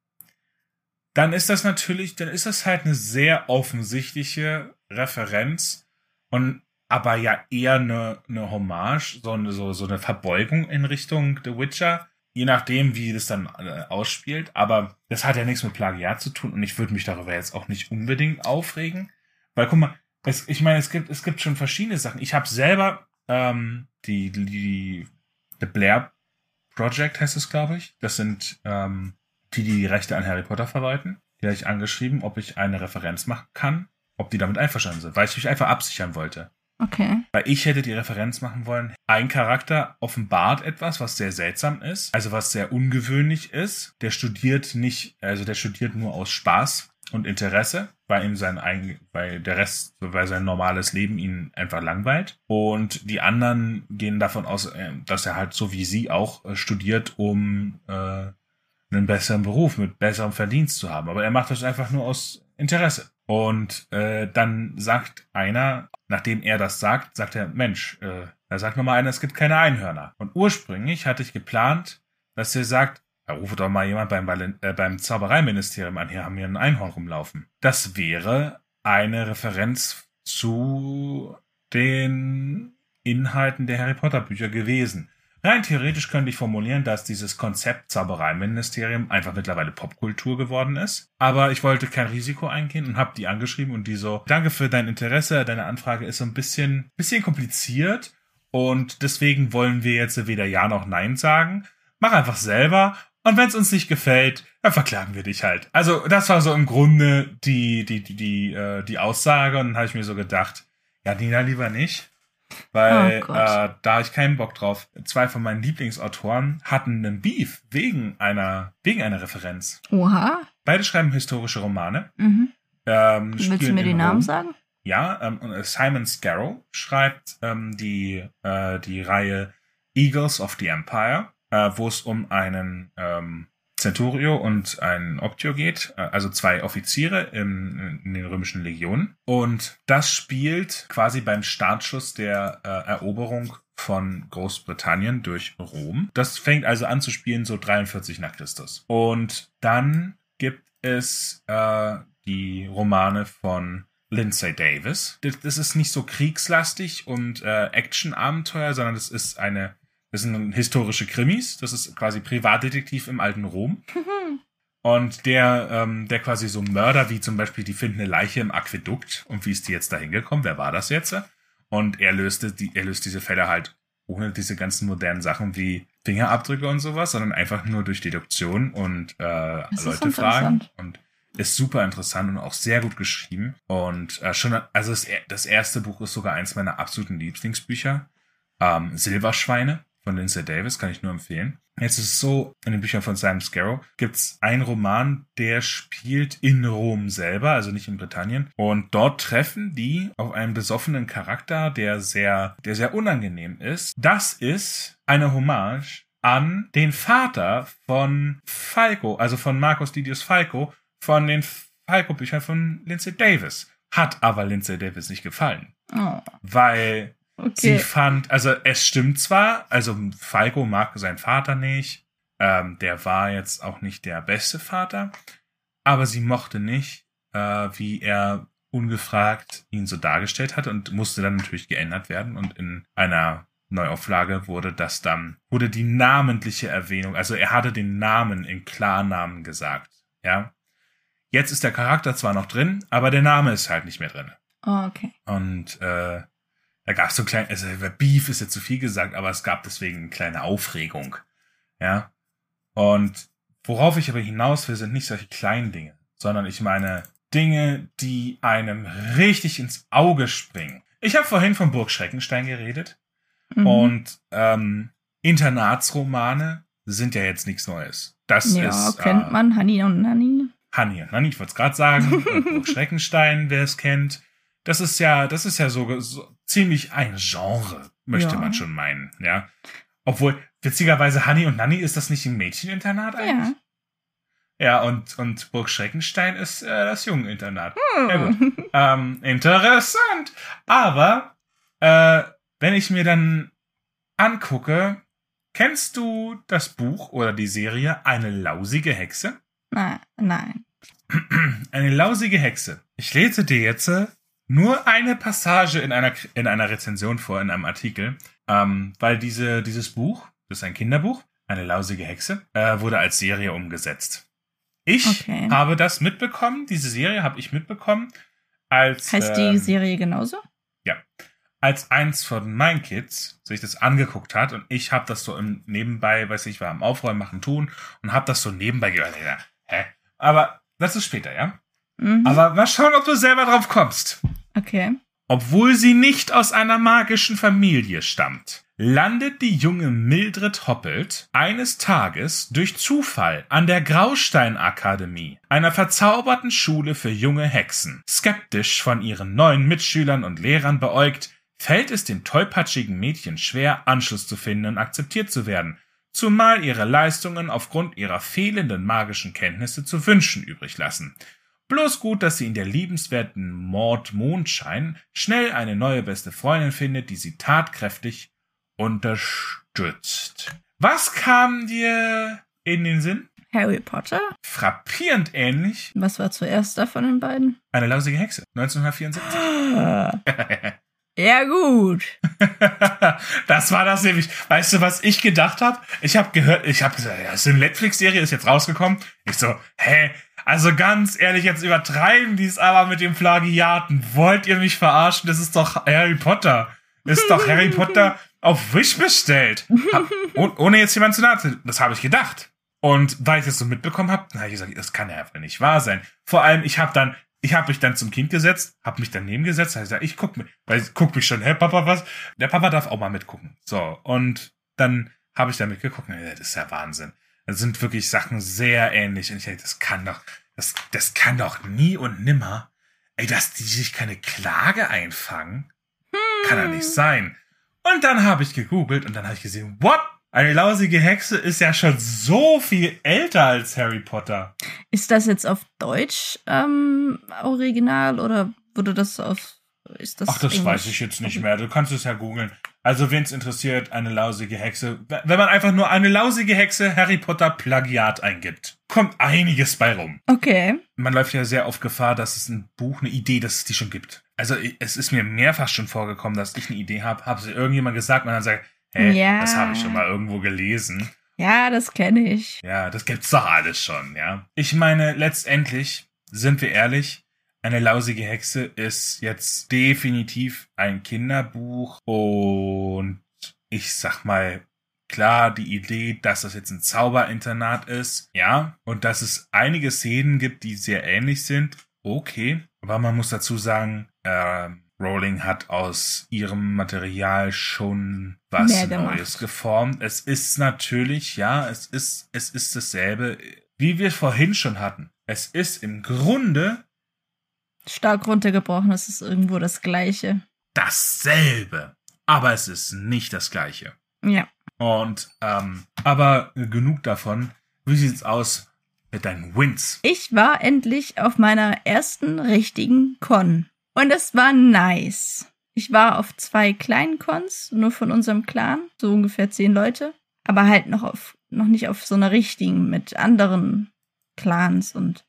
S1: Dann ist das natürlich, dann ist das halt eine sehr offensichtliche Referenz und aber ja eher eine, eine Hommage, so eine, so, so eine Verbeugung in Richtung The Witcher, je nachdem, wie das dann äh, ausspielt. Aber das hat ja nichts mit Plagiat zu tun und ich würde mich darüber jetzt auch nicht unbedingt aufregen. Weil guck mal, es, ich meine, es gibt, es gibt schon verschiedene Sachen. Ich habe selber ähm, die, die The Blair Project heißt es, glaube ich. Das sind ähm, die, die die Rechte an Harry Potter verwalten. Die habe ich angeschrieben, ob ich eine Referenz machen kann, ob die damit einverstanden sind, weil ich mich einfach absichern wollte.
S2: okay.
S1: Weil ich hätte die Referenz machen wollen. Ein Charakter offenbart etwas, was sehr seltsam ist, also was sehr ungewöhnlich ist. Der studiert nicht, also der studiert nur aus Spaß und Interesse, weil ihm sein eigen, weil der Rest, weil sein normales Leben ihn einfach langweilt. Und die anderen gehen davon aus, äh, dass er halt so wie sie auch äh, studiert, um äh, einen besseren Beruf mit besserem Verdienst zu haben. Aber er macht das einfach nur aus Interesse. Und äh, dann sagt einer, nachdem er das sagt, sagt er, Mensch, äh, da sagt nochmal einer, es gibt keine Einhörner. Und ursprünglich hatte ich geplant, dass er sagt, ja, rufe doch mal jemand beim, äh, beim Zaubereiministerium an, hier haben wir ein Einhorn rumlaufen. Das wäre eine Referenz zu den Inhalten der Harry Potter Bücher gewesen. Rein theoretisch könnte ich formulieren, dass dieses Konzept Zaubereiministerium einfach mittlerweile Popkultur geworden ist. Aber ich wollte kein Risiko eingehen und habe die angeschrieben und die so, danke für dein Interesse, deine Anfrage ist so ein bisschen, bisschen kompliziert und deswegen wollen wir jetzt weder Ja noch Nein sagen. Mach einfach selber und wenn es uns nicht gefällt, dann verklagen wir dich halt. Also das war so im Grunde die, die, die, die, äh, die Aussage und dann habe ich mir so gedacht, ja, Nina, lieber nicht. Weil
S2: Oh
S1: äh, da habe ich keinen Bock drauf. Zwei von meinen Lieblingsautoren hatten einen Beef wegen einer, wegen einer Referenz.
S2: Oha.
S1: Beide schreiben historische Romane.
S2: Mhm.
S1: Ähm,
S2: Willst du mir die Namen
S1: Rom.
S2: sagen?
S1: Ja, ähm, äh, Simon Scarrow schreibt ähm, die, äh, die Reihe Eagles of the Empire, äh, wo es um einen ähm, Centurio und einen Optio geht, äh, also zwei Offiziere in, in den römischen Legionen. Und das spielt quasi beim Startschuss der äh, Eroberung von Großbritannien durch Rom. Das fängt also an zu spielen so 43 nach Christus. Und dann gibt es äh, die Romane von Lindsay Davis. Das ist nicht so kriegslastig und äh, Action-Abenteuer, sondern das ist eine, das sind historische Krimis. Das ist quasi Privatdetektiv im alten Rom. Und der, ähm, der quasi so Mörder, wie zum Beispiel, die finden eine Leiche im Aquädukt und wie ist die jetzt da hingekommen? Wer war das jetzt? Und er löste die, er löst diese Fälle halt ohne diese ganzen modernen Sachen wie Fingerabdrücke und sowas, sondern einfach nur durch Deduktion und äh, Leute fragen. Und ist super interessant und auch sehr gut geschrieben. Und äh, schon, also das, das erste Buch ist sogar eins meiner absoluten Lieblingsbücher. Ähm, Silberschweine von Lindsay Davis kann ich nur empfehlen. Jetzt ist es so, in den Büchern von Simon Scarrow gibt es einen Roman, der spielt in Rom selber, also nicht in Britannien. Und dort treffen die auf einen besoffenen Charakter, der sehr, der sehr unangenehm ist. Das ist eine Hommage an den Vater von Falco, also von Marcus Didius Falco, von den Falco-Büchern von Lindsay Davis. Hat aber Lindsay Davis nicht gefallen. Oh. Weil Okay. Sie fand, also es stimmt zwar, also Falco mag seinen Vater nicht, ähm, der war jetzt auch nicht der beste Vater, aber sie mochte nicht, äh, wie er ungefragt ihn so dargestellt hat und musste dann natürlich geändert werden und in einer Neuauflage wurde das dann, wurde die namentliche Erwähnung, also er hatte den Namen in Klarnamen gesagt, ja. Jetzt ist der Charakter zwar noch drin, aber der Name ist halt nicht mehr drin.
S2: Oh, okay.
S1: Und äh, da gab es so klein, also Beef ist jetzt zu viel gesagt, aber es gab deswegen eine kleine Aufregung. Ja. Und worauf ich aber hinaus will, sind nicht solche kleinen Dinge, sondern ich meine Dinge, die einem richtig ins Auge springen. Ich habe vorhin von Burg Schreckenstein geredet. Mhm. Und ähm, Internatsromane sind ja jetzt nichts Neues. Das ja, ist.
S2: kennt äh, man, Hanni und Nanni.
S1: Hanni und Nanni, ich wollte es gerade sagen. Burg Schreckenstein, wer es kennt. Das ist ja, das ist ja so, so ziemlich ein Genre, möchte ja. man schon meinen, ja. Obwohl, witzigerweise, Hanni und Nanni, ist das nicht ein Mädcheninternat eigentlich? Ja. Ja, und, und Burg Schreckenstein ist äh, das Jungeninternat. Hm. Ja, gut. ähm, interessant. Aber, äh, wenn ich mir dann angucke, kennst du das Buch oder die Serie Eine lausige Hexe?
S2: Nein, nein.
S1: Eine lausige Hexe. Ich lese dir jetzt nur eine Passage in einer, in einer Rezension vor, in einem Artikel, ähm, weil diese, dieses Buch, das ist ein Kinderbuch, eine lausige Hexe, äh, wurde als Serie umgesetzt. Ich okay. habe das mitbekommen, diese Serie habe ich mitbekommen, als.
S2: Heißt ähm, die Serie genauso?
S1: Ja. Als eins von meinen Kids sich das angeguckt hat und ich habe das so im nebenbei, weiß ich, war am Aufräumen machen, tun und habe das so nebenbei gehört. Hä? Aber das ist später, ja? Mhm. Aber mal schauen, ob du selber drauf kommst.
S2: Okay.
S1: Obwohl sie nicht aus einer magischen Familie stammt, landet die junge Mildred Hoppelt eines Tages durch Zufall an der Graustein-Akademie, einer verzauberten Schule für junge Hexen. Skeptisch von ihren neuen Mitschülern und Lehrern beäugt, fällt es dem tollpatschigen Mädchen schwer, Anschluss zu finden und akzeptiert zu werden, zumal ihre Leistungen aufgrund ihrer fehlenden magischen Kenntnisse zu wünschen übrig lassen. Bloß gut, dass sie in der liebenswerten Mord Mondschein schnell eine neue beste Freundin findet, die sie tatkräftig unterstützt. Was kam dir in den Sinn?
S2: Harry Potter?
S1: Frappierend ähnlich.
S2: Was war zuerst da von den beiden?
S1: Eine lausige Hexe, 1974.
S2: Ja, gut.
S1: das war das nämlich. Weißt du, was ich gedacht habe? Ich habe gehört, ich habe gesagt, ja, das ist eine Netflix-Serie, ist jetzt rausgekommen. Ich so, hä? Also ganz ehrlich, jetzt übertreiben die es aber mit dem Plagiaten. Wollt ihr mich verarschen? Das ist doch Harry Potter. Ist doch Harry Potter auf Wish bestellt. Hab, ohne jetzt jemand zu nahe Das habe ich gedacht. Und weil ich das so mitbekommen habe, habe ich gesagt, das kann ja einfach nicht wahr sein. Vor allem, ich habe dann, ich habe mich dann zum Kind gesetzt, habe mich daneben gesetzt, habe gesagt, ich guck mir, weil ich guck mich schon, hä, Papa, was? Der Papa darf auch mal mitgucken. So, und dann habe ich da mitgeguckt, das ist ja Wahnsinn. Das sind wirklich Sachen sehr ähnlich. Und ich denke, das kann doch, das, das kann doch nie und nimmer, ey, dass die sich keine Klage einfangen, hm. kann doch nicht sein. Und dann habe ich gegoogelt und dann habe ich gesehen, what? Eine lausige Hexe ist ja schon so viel älter als Harry Potter.
S2: Ist das jetzt auf Deutsch ähm, original oder wurde das auf
S1: ist das Ach, das weiß ich jetzt nicht mehr. Du kannst es ja googeln. Also, wen es interessiert, eine lausige Hexe. Wenn man einfach nur eine lausige Hexe Harry Potter Plagiat eingibt, kommt einiges bei rum.
S2: Okay.
S1: Man läuft ja sehr oft Gefahr, dass es ein Buch, eine Idee, dass es die schon gibt. Also, es ist mir mehrfach schon vorgekommen, dass ich eine Idee habe, habe sie irgendjemand gesagt und dann sagt, hey,
S2: Ja.
S1: das habe ich schon mal irgendwo gelesen.
S2: Ja, das kenne ich.
S1: Ja, das gibt's doch alles schon, ja. Ich meine, letztendlich, sind wir ehrlich, eine lausige Hexe ist jetzt definitiv ein Kinderbuch und ich sag mal, klar, die Idee, dass das jetzt ein Zauberinternat ist, ja, und dass es einige Szenen gibt, die sehr ähnlich sind, okay. Aber man muss dazu sagen, ähm, Rowling hat aus ihrem Material schon was. Neues geformt. Es ist natürlich, ja, es ist, es ist dasselbe, wie wir vorhin schon hatten. Es ist im Grunde
S2: Stark runtergebrochen, es ist irgendwo das Gleiche.
S1: dasselbe, aber es ist nicht das gleiche.
S2: Ja.
S1: Und, ähm, aber genug davon. Wie sieht's aus mit deinen Wins?
S2: Ich war endlich auf meiner ersten richtigen Con. Und es war nice. Ich war auf zwei kleinen Cons, nur von unserem Clan, so ungefähr zehn Leute. Aber halt noch auf, noch nicht auf so einer richtigen mit anderen Clans und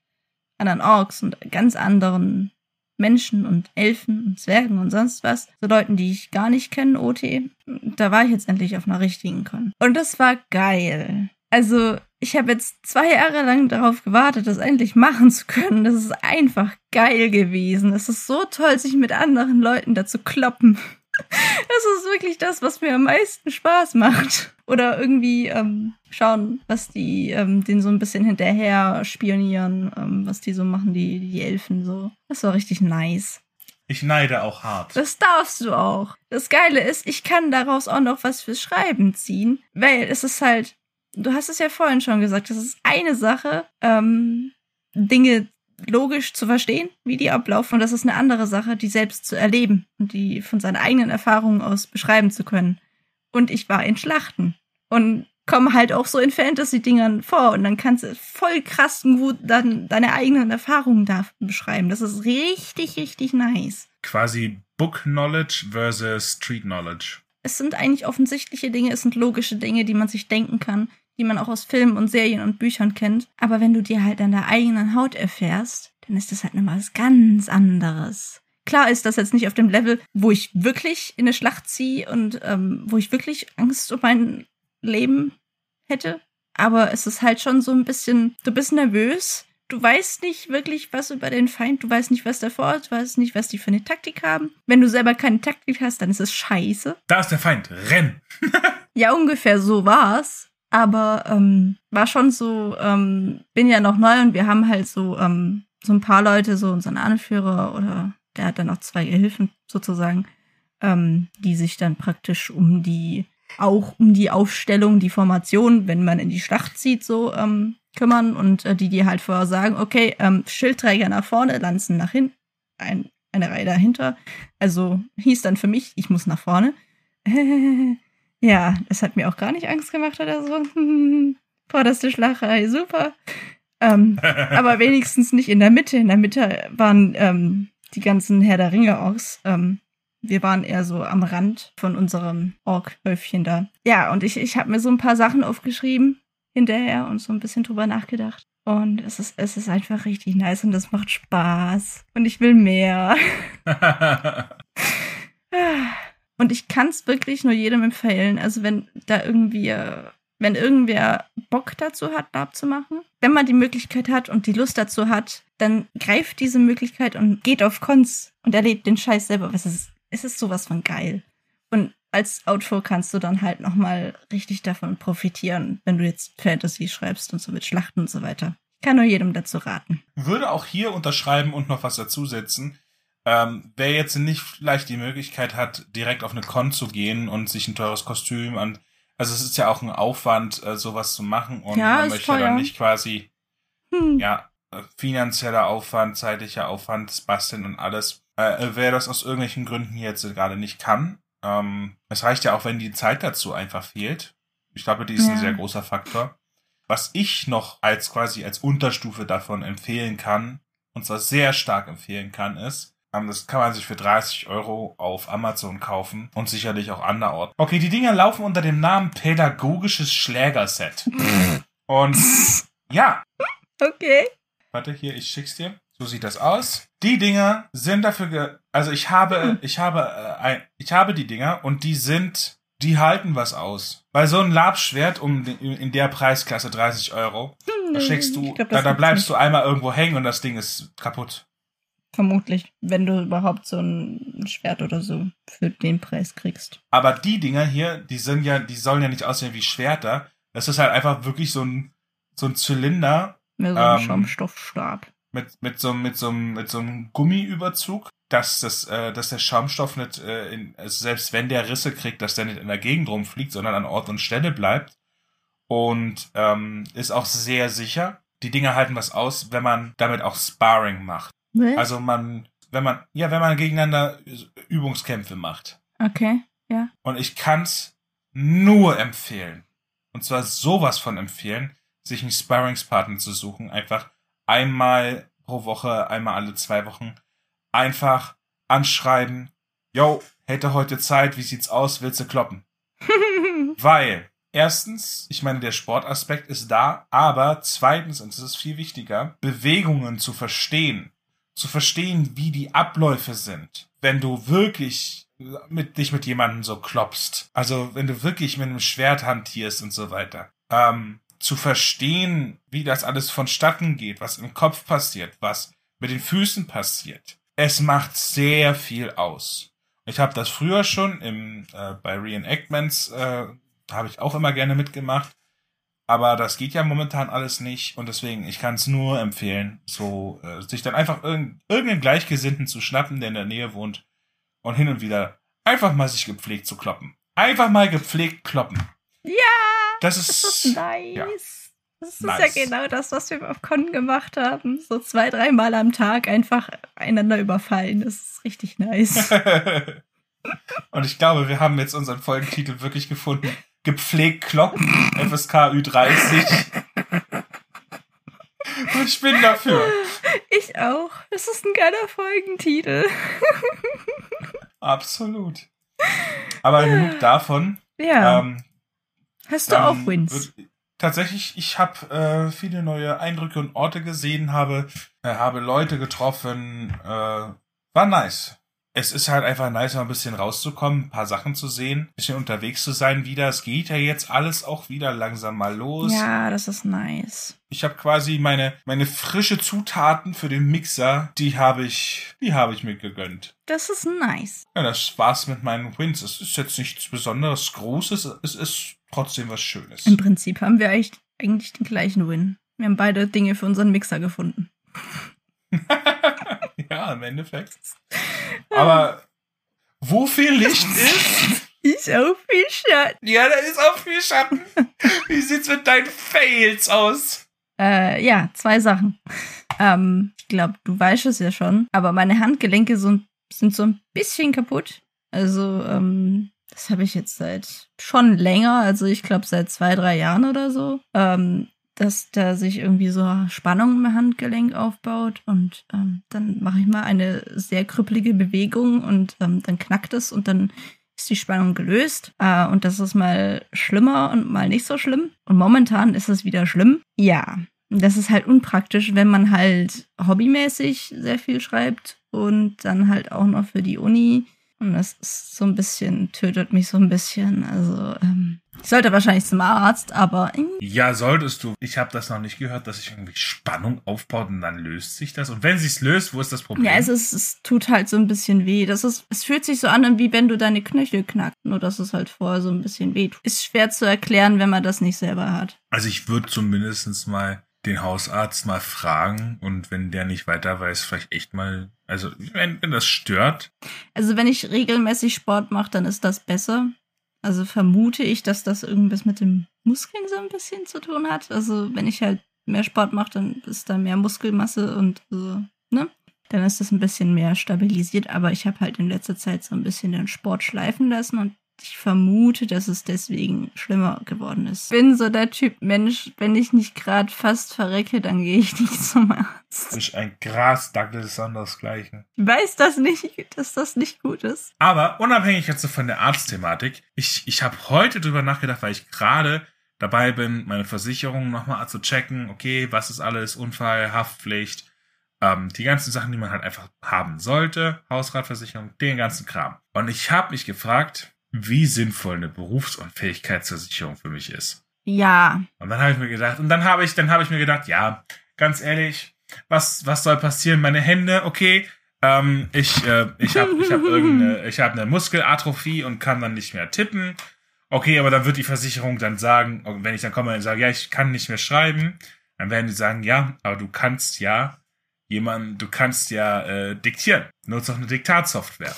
S2: anderen Orks und ganz anderen Menschen und Elfen und Zwergen und sonst was. So Leuten, die ich gar nicht kenne, OT. Da war ich jetzt endlich auf einer richtigen Con. Und das war geil. Also, ich habe jetzt zwei Jahre lang darauf gewartet, das endlich machen zu können. Das ist einfach geil gewesen. Es ist so toll, sich mit anderen Leuten da zu kloppen. Das ist wirklich das, was mir am meisten Spaß macht. Oder irgendwie ähm, schauen, was die ähm, den so ein bisschen hinterher spionieren, ähm, was die so machen, die, die Elfen so. Das war richtig nice.
S1: Ich neide auch hart.
S2: Das darfst du auch. Das Geile ist, ich kann daraus auch noch was fürs Schreiben ziehen, weil es ist halt, du hast es ja vorhin schon gesagt, das ist eine Sache, ähm, Dinge logisch zu verstehen, wie die ablaufen, und das ist eine andere Sache, die selbst zu erleben und die von seinen eigenen Erfahrungen aus beschreiben zu können. Und ich war in Schlachten und komme halt auch so in Fantasy-Dingern vor und dann kannst du voll krass gut dann deine eigenen Erfahrungen da beschreiben. Das ist richtig, richtig nice.
S1: Quasi Book Knowledge versus Street Knowledge.
S2: es sind eigentlich offensichtliche Dinge, es sind logische Dinge, die man sich denken kann, die man auch aus Filmen und Serien und Büchern kennt. Aber wenn du dir halt an der eigenen Haut erfährst, dann ist das halt nochmal was ganz anderes. Klar ist das jetzt nicht auf dem Level, wo ich wirklich in eine Schlacht ziehe und ähm, wo ich wirklich Angst um mein Leben hätte. Aber es ist halt schon so ein bisschen, du bist nervös, du weißt nicht wirklich was über den Feind, du weißt nicht, was der vorhat, du weißt nicht, was die für eine Taktik haben. Wenn du selber keine Taktik hast, dann ist es scheiße.
S1: Da ist der Feind. Renn!
S2: Ja, ungefähr so war's. Aber ähm, war schon so, ähm, bin ja noch neu und wir haben halt so, ähm, so ein paar Leute, so unseren Anführer oder der hat dann auch zwei Gehilfen sozusagen, ähm, die sich dann praktisch um die, auch um die Aufstellung, die Formation, wenn man in die Schlacht zieht, so ähm, kümmern und äh, die dir halt vorher sagen, okay, ähm, Schildträger nach vorne, Lanzen nach hinten, ein, eine Reihe dahinter. Also hieß dann für mich, ich muss nach vorne. Ja, das hat mir auch gar nicht Angst gemacht oder so. Vorderste Schlacherei, super. Ähm, aber wenigstens nicht in der Mitte. In der Mitte waren ähm, die ganzen Herr der Ringe-Orks. Ähm, wir waren eher so am Rand von unserem Ork-Häufchen da. Ja, und ich, ich habe mir so ein paar Sachen aufgeschrieben hinterher und so ein bisschen drüber nachgedacht. Und es ist, es ist einfach richtig nice und es macht Spaß. Und ich will mehr. Und ich kann es wirklich nur jedem empfehlen. Also wenn da irgendwie, äh, wenn irgendwer Bock dazu hat, Lab zu machen, wenn man die Möglichkeit hat und die Lust dazu hat, dann greift diese Möglichkeit und geht auf Cons und erlebt den Scheiß selber. Es ist, es ist sowas von geil. Und als Autor kannst du dann halt nochmal richtig davon profitieren, wenn du jetzt Fantasy schreibst und so mit Schlachten und so weiter. Ich kann nur jedem dazu raten.
S1: Würde auch hier unterschreiben und noch was dazusetzen. Ähm, wer jetzt nicht vielleicht die Möglichkeit hat, direkt auf eine Con zu gehen und sich ein teures Kostüm an. Also es ist ja auch ein Aufwand, äh, sowas zu machen und
S2: Ja,
S1: man möchte
S2: teuer.
S1: dann nicht quasi,
S2: Hm.
S1: ja, äh, finanzieller Aufwand, zeitlicher Aufwand, das Basteln und alles. Äh, wer das aus irgendwelchen Gründen jetzt gerade nicht kann, ähm, es reicht ja auch, wenn die Zeit dazu einfach fehlt. Ich glaube, die ist ein
S2: Ja.
S1: sehr großer Faktor. Was ich noch als quasi als Unterstufe davon empfehlen kann, und zwar sehr stark empfehlen kann, ist, das kann man sich für 30 Euro auf Amazon kaufen und sicherlich auch anderorts. Okay, die Dinger laufen unter dem Namen Pädagogisches Schlägerset. und ja.
S2: Okay.
S1: Warte, hier, ich schick's dir. So sieht das aus. Die Dinger sind dafür, ge also ich habe, hm. ich habe, äh, ein, ich habe die Dinger und die sind, die halten was aus. Weil so ein Labschwert um in der Preisklasse 30 Euro, da hm, schlägst du, glaub, da, da bleibst du einmal irgendwo hängen und das Ding ist kaputt.
S2: Vermutlich, wenn du überhaupt so ein Schwert oder so für den Preis kriegst.
S1: Aber die Dinger hier, die sind ja, die sollen ja nicht aussehen wie Schwerter. Das ist halt einfach wirklich so ein, so ein Zylinder.
S2: Mehr so ein ähm, Schaumstoffstab.
S1: Mit, mit so, mit so, mit so einem Gummiüberzug, dass das, äh, dass der Schaumstoff nicht, äh, in, also selbst wenn der Risse kriegt, dass der nicht in der Gegend rumfliegt, sondern an Ort und Stelle bleibt. Und ähm, ist auch sehr sicher. Die Dinger halten was aus, wenn man damit auch Sparring macht. Was? Also man, wenn man, ja, wenn man gegeneinander Übungskämpfe macht.
S2: Okay, ja.
S1: Und ich kann's nur empfehlen. Und zwar sowas von empfehlen, sich einen Sparringspartner zu suchen. Einfach einmal pro Woche, einmal alle zwei Wochen. Einfach anschreiben. Yo, hätte heute Zeit, wie sieht's aus, willst du kloppen? Weil, erstens, ich meine, der Sportaspekt ist da, aber zweitens, und das ist viel wichtiger, Bewegungen zu verstehen zu verstehen, wie die Abläufe sind, wenn du wirklich mit dich mit jemandem so klopfst. Also wenn du wirklich mit einem Schwert hantierst und so weiter. Ähm, zu verstehen, wie das alles vonstatten geht, was im Kopf passiert, was mit den Füßen passiert. Es macht sehr viel aus. Ich habe das früher schon im, äh, bei Reenactments, äh, habe ich auch immer gerne mitgemacht. Aber das geht ja momentan alles nicht und deswegen, ich kann es nur empfehlen, so äh, sich dann einfach irg irgendeinen Gleichgesinnten zu schnappen, der in der Nähe wohnt und hin und wieder einfach mal sich gepflegt zu kloppen. Einfach mal gepflegt kloppen.
S2: Ja!
S1: Das ist,
S2: das ist nice. Ja, das ist nice. ja genau das, was wir auf Con gemacht haben. So zwei, dreimal am Tag einfach einander überfallen. Das ist richtig nice.
S1: und ich glaube, wir haben jetzt unseren Folgentitel wirklich gefunden gepflegt kloppen, FSK Ü30. ich bin dafür.
S2: Ich auch. Das ist ein geiler Folgentitel.
S1: Absolut. Aber genug davon.
S2: Ja. Ähm, Hast du auch Wins?
S1: tatsächlich, ich habe äh, viele neue Eindrücke und Orte gesehen, habe, äh, habe Leute getroffen. Äh, war nice es ist halt einfach nice, mal ein bisschen rauszukommen, ein paar Sachen zu sehen, ein bisschen unterwegs zu sein wieder. Es geht ja jetzt alles auch wieder langsam mal los.
S2: Ja, das ist nice.
S1: Ich habe quasi meine meine frische Zutaten für den Mixer, die habe ich, die habe ich mir gegönnt.
S2: Das ist nice.
S1: Ja, das war's mit meinen Wins. Es ist jetzt nichts besonderes Großes, es ist trotzdem was Schönes.
S2: Im Prinzip haben wir eigentlich, eigentlich den gleichen Win. Wir haben beide Dinge für unseren Mixer gefunden.
S1: ja, im Endeffekt. Aber wo viel Licht ist,
S2: ist auch viel Schatten.
S1: Ja, da ist auch viel Schatten. Wie sieht's mit deinen Fails aus?
S2: Äh, ja, zwei Sachen. Ähm, ich glaube, du weißt es ja schon, aber meine Handgelenke so, sind so ein bisschen kaputt. Also, ähm, das habe ich jetzt seit schon länger, also ich glaube seit zwei, drei Jahren oder so. Ähm, dass da sich irgendwie so Spannung im Handgelenk aufbaut und ähm, dann mache ich mal eine sehr krüppelige Bewegung und ähm, dann knackt es und dann ist die Spannung gelöst. Äh, und das ist mal schlimmer und mal nicht so schlimm. Und momentan ist es wieder schlimm. Ja, das ist halt unpraktisch, wenn man halt hobbymäßig sehr viel schreibt und dann halt auch noch für die Uni. Und das ist so ein bisschen, tötet mich so ein bisschen. Also, ähm, ich sollte wahrscheinlich zum Arzt, aber.
S1: Ja, solltest du. Ich habe das noch nicht gehört, dass sich irgendwie Spannung aufbaut und dann löst sich das. Und wenn sich's löst, wo ist das Problem?
S2: Ja, es, ist, es tut halt so ein bisschen weh. Das ist, es fühlt sich so an, wie wenn du deine Knöchel knackst, nur dass es halt vorher so ein bisschen weh tut. Ist schwer zu erklären, wenn man das nicht selber hat.
S1: Also ich würde zumindest mal den Hausarzt mal fragen und wenn der nicht weiter weiß, vielleicht echt mal, also wenn, wenn das stört.
S2: Also wenn ich regelmäßig Sport mache, dann ist das besser. Also vermute ich, dass das irgendwas mit dem Muskeln so ein bisschen zu tun hat. Also wenn ich halt mehr Sport mache, dann ist da mehr Muskelmasse und so, ne? Dann ist das ein bisschen mehr stabilisiert. Aber ich habe halt in letzter Zeit so ein bisschen den Sport schleifen lassen und ich vermute, dass es deswegen schlimmer geworden ist. Ich bin so der Typ Mensch, wenn ich nicht gerade fast verrecke, dann gehe ich nicht zum Arzt.
S1: Du bist ein Grasdackel ist sondersgleichen.
S2: Ich weiß das nicht, dass das nicht gut ist.
S1: Aber unabhängig jetzt von der Arztthematik, ich, ich habe heute drüber nachgedacht, weil ich gerade dabei bin, meine Versicherung nochmal zu checken, okay, was ist alles, Unfall, Haftpflicht, ähm, die ganzen Sachen, die man halt einfach haben sollte, Hausratversicherung, den ganzen Kram. Und ich habe mich gefragt, wie sinnvoll eine Berufsunfähigkeitsversicherung für mich ist.
S2: Ja.
S1: Und dann habe ich mir gedacht, und dann habe ich, dann habe ich mir gedacht, ja, ganz ehrlich, was, was soll passieren? Meine Hände, okay, ähm, ich, äh, ich habe, ich habe irgendeine, ich habe eine Muskelatrophie und kann dann nicht mehr tippen. Okay, aber dann wird die Versicherung dann sagen, wenn ich dann komme und sage, ja, ich kann nicht mehr schreiben, dann werden die sagen, ja, aber du kannst ja jemand, du kannst ja äh, diktieren. Nutzt auch eine Diktatsoftware.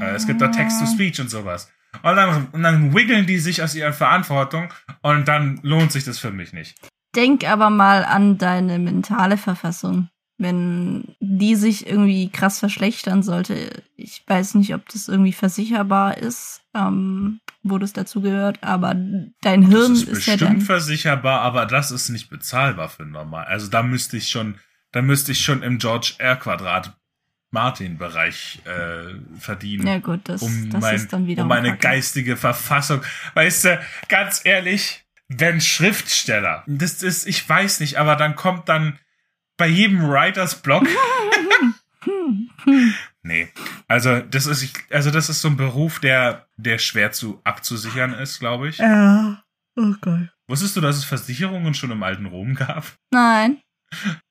S1: Äh, es gibt da Text-to-Speech und sowas. Und dann, und dann wiggeln die sich aus ihrer Verantwortung und dann lohnt sich das für mich nicht.
S2: Denk aber mal an deine mentale Verfassung. Wenn die sich irgendwie krass verschlechtern sollte, ich weiß nicht, ob das irgendwie versicherbar ist, ähm, wo das dazu gehört, aber dein Hirn
S1: das ist,
S2: ist ja
S1: bestimmt
S2: dann.
S1: versicherbar, aber das ist nicht bezahlbar für normal. Also da müsste ich schon, da müsste ich schon im George R. Quadrat Martin Bereich äh, verdienen.
S2: Ja gut, das,
S1: um,
S2: das
S1: mein,
S2: ist dann wieder
S1: um meine geistige Verfassung. Weißt du, ganz ehrlich, wenn Schriftsteller, das ist, ich weiß nicht, aber dann kommt dann bei jedem Writers Blog. nee, also das ist, also das ist so ein Beruf, der, der schwer zu abzusichern ist, glaube ich.
S2: Ja. Oh Gott.
S1: Wusstest du, dass es Versicherungen schon im alten Rom gab?
S2: Nein.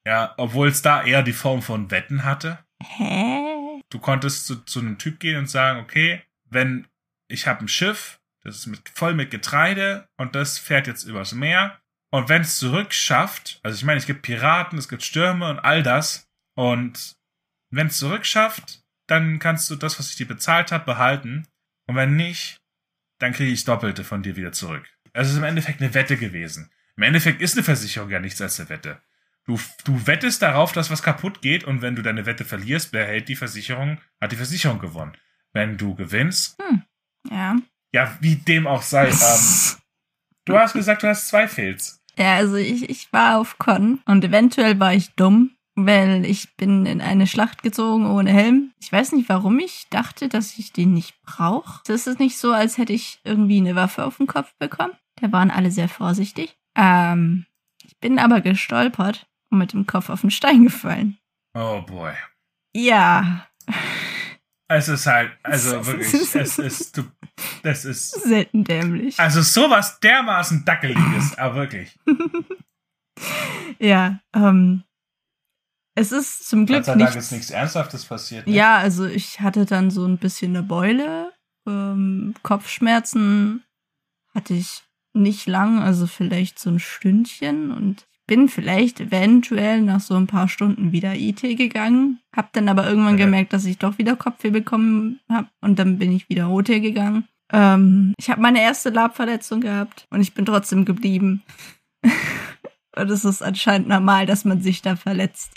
S1: Ja, obwohl es da eher die Form von Wetten hatte.
S2: Hä?
S1: Du konntest zu, zu einem Typ gehen und sagen, okay, wenn ich habe ein Schiff, das ist mit, voll mit Getreide und das fährt jetzt übers Meer. Und wenn es zurück schafft, also ich meine, es gibt Piraten, es gibt Stürme und all das. Und wenn es zurück schafft, dann kannst du das, was ich dir bezahlt habe, behalten. Und wenn nicht, dann kriege ich Doppelte von dir wieder zurück. Also es ist im Endeffekt eine Wette gewesen. Im Endeffekt ist eine Versicherung ja nichts als eine Wette. Du, du wettest darauf, dass was kaputt geht und wenn du deine Wette verlierst, behält die Versicherung, hat die Versicherung gewonnen. Wenn du gewinnst,
S2: Ja.
S1: ja, wie dem auch sei, ähm, du hast gesagt, du hast zwei Fails.
S2: Ja, also ich, ich war auf Con und eventuell war ich dumm, weil ich bin in eine Schlacht gezogen ohne Helm. Ich weiß nicht, warum ich dachte, dass ich den nicht brauche. Das ist nicht so, als hätte ich irgendwie eine Waffe auf den Kopf bekommen. Da waren alle sehr vorsichtig. Ähm, ich bin aber gestolpert und mit dem Kopf auf den Stein gefallen.
S1: Oh boy.
S2: Ja,
S1: Es ist halt, also wirklich, es ist, du, das ist,
S2: selten dämlich.
S1: also sowas dermaßen dackeliges, aber wirklich.
S2: Ja, ähm, es ist zum Glück
S1: Gott sei Dank
S2: nichts
S1: ist nichts Ernsthaftes passiert. Ne?
S2: Ja, also ich hatte dann so ein bisschen eine Beule. Ähm, Kopfschmerzen hatte ich nicht lang, also vielleicht so ein Stündchen. Und bin vielleicht eventuell nach so ein paar Stunden wieder IT gegangen. Hab dann aber irgendwann
S1: Ja.
S2: gemerkt, dass ich doch wieder Kopfweh bekommen habe. Und dann bin ich wieder OT gegangen. Ähm, ich habe meine erste Labverletzung gehabt und ich bin trotzdem geblieben. und es ist anscheinend normal, dass man sich da verletzt.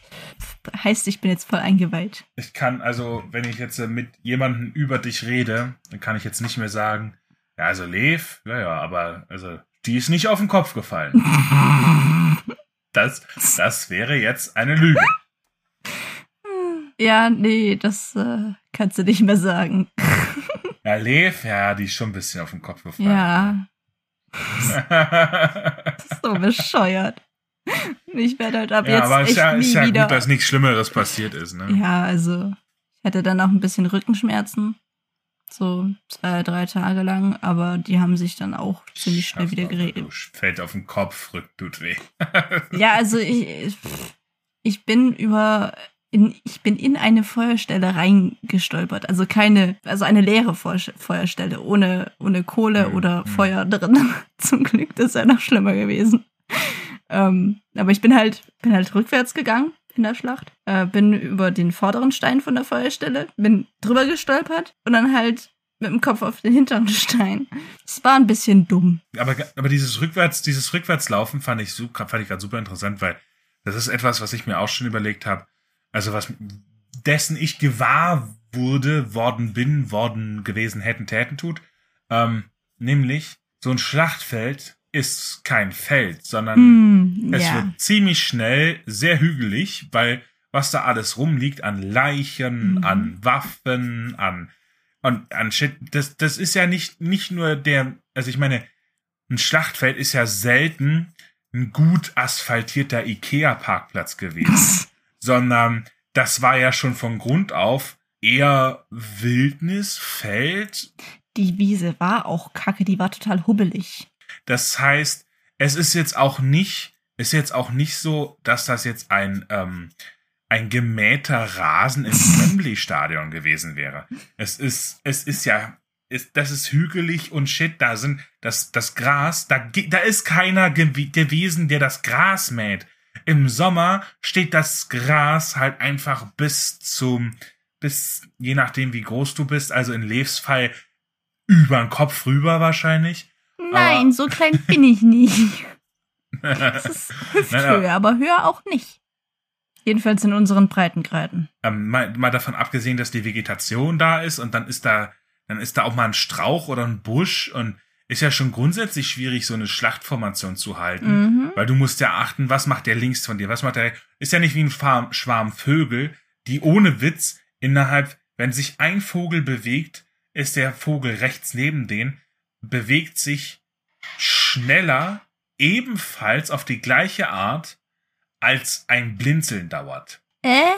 S2: Heißt, ich bin jetzt voll eingeweiht.
S1: Ich kann also, wenn ich jetzt äh, mit jemandem über dich rede, dann kann ich jetzt nicht mehr sagen, ja, also Lev, ja, ja, aber also die ist nicht auf den Kopf gefallen. Das, das wäre jetzt eine Lüge.
S2: Ja, nee, das äh, kannst du nicht mehr sagen.
S1: Ja, Lev, ja, die ist schon ein bisschen auf den Kopf gefallen.
S2: Ja, so bescheuert. Ich werde halt ab
S1: ja
S2: jetzt
S1: aber es
S2: echt
S1: ist ja,
S2: nie
S1: ist ja
S2: wieder.
S1: gut, dass nichts Schlimmeres passiert ist, ne?
S2: ja, also ich hatte dann auch ein bisschen Rückenschmerzen. So zwei, drei Tage lang, aber die haben sich dann auch ziemlich schnell
S1: Schaffst
S2: wieder geregelt.
S1: Du fällt auf den Kopf, rück, tut weh.
S2: Ja, also ich, ich bin über, in, ich bin in eine Feuerstelle reingestolpert. Also keine, also eine leere Feu- Feuerstelle ohne, ohne Kohle
S1: Hm,
S2: oder
S1: hm.
S2: Feuer drin. Zum Glück, das wäre noch schlimmer gewesen. Ähm, aber ich bin halt, bin halt rückwärts gegangen in der Schlacht, äh, bin über den vorderen Stein von der Feuerstelle, bin drüber gestolpert und dann halt mit dem Kopf auf den hinteren Stein. Es war ein bisschen dumm.
S1: aber, aber dieses Rückwärts, dieses Rückwärtslaufen fand ich super, fand ich gerade super interessant, weil das ist etwas, was ich mir auch schon überlegt habe. Also was dessen ich gewahr wurde, worden bin, worden gewesen hätten, täten tut. Ähm, nämlich, so ein Schlachtfeld ist kein Feld, sondern
S2: Hm,
S1: es wird ziemlich schnell sehr hügelig, weil was da alles rumliegt an Leichen,
S2: Mhm.
S1: an Waffen, an und an Shit, das das ist ja nicht nicht nur der, also ich meine, ein Schlachtfeld ist ja selten ein gut asphaltierter Ikea Parkplatz gewesen, sondern das war ja schon von Grund auf eher Wildnis, Feld,
S2: Die Wiese war auch kacke, die war total hubbelig.
S1: Das heißt, es ist jetzt auch nicht, ist jetzt auch nicht so, dass das jetzt ein, ähm, ein gemähter Rasen im Wembley-Stadion gewesen wäre. Es ist, es ist ja, ist, das ist hügelig und shit, da sind, das, das Gras, da, da ist keiner gew gewesen, der das Gras mäht. Im Sommer steht das Gras halt einfach bis zum, bis, je nachdem wie groß du bist, also in Levs Fall über den Kopf rüber wahrscheinlich.
S2: Nein,
S1: Aber-
S2: so klein bin ich nicht. Das ist Hüfthöhe, aber höher auch nicht. Jedenfalls in unseren Breitengraden.
S1: ähm, mal, mal davon abgesehen, dass die Vegetation da ist und dann ist da, dann ist da auch mal ein Strauch oder ein Busch und ist ja schon grundsätzlich schwierig, so eine Schlachtformation zu halten,
S2: Mhm.
S1: weil du musst ja achten, was macht der links von dir, was macht der, ist ja nicht wie ein Schwarm Vögel, die ohne Witz innerhalb, wenn sich ein Vogel bewegt, ist der Vogel rechts neben den, bewegt sich schneller, ebenfalls auf die gleiche Art, als ein Blinzeln dauert.
S2: Äh?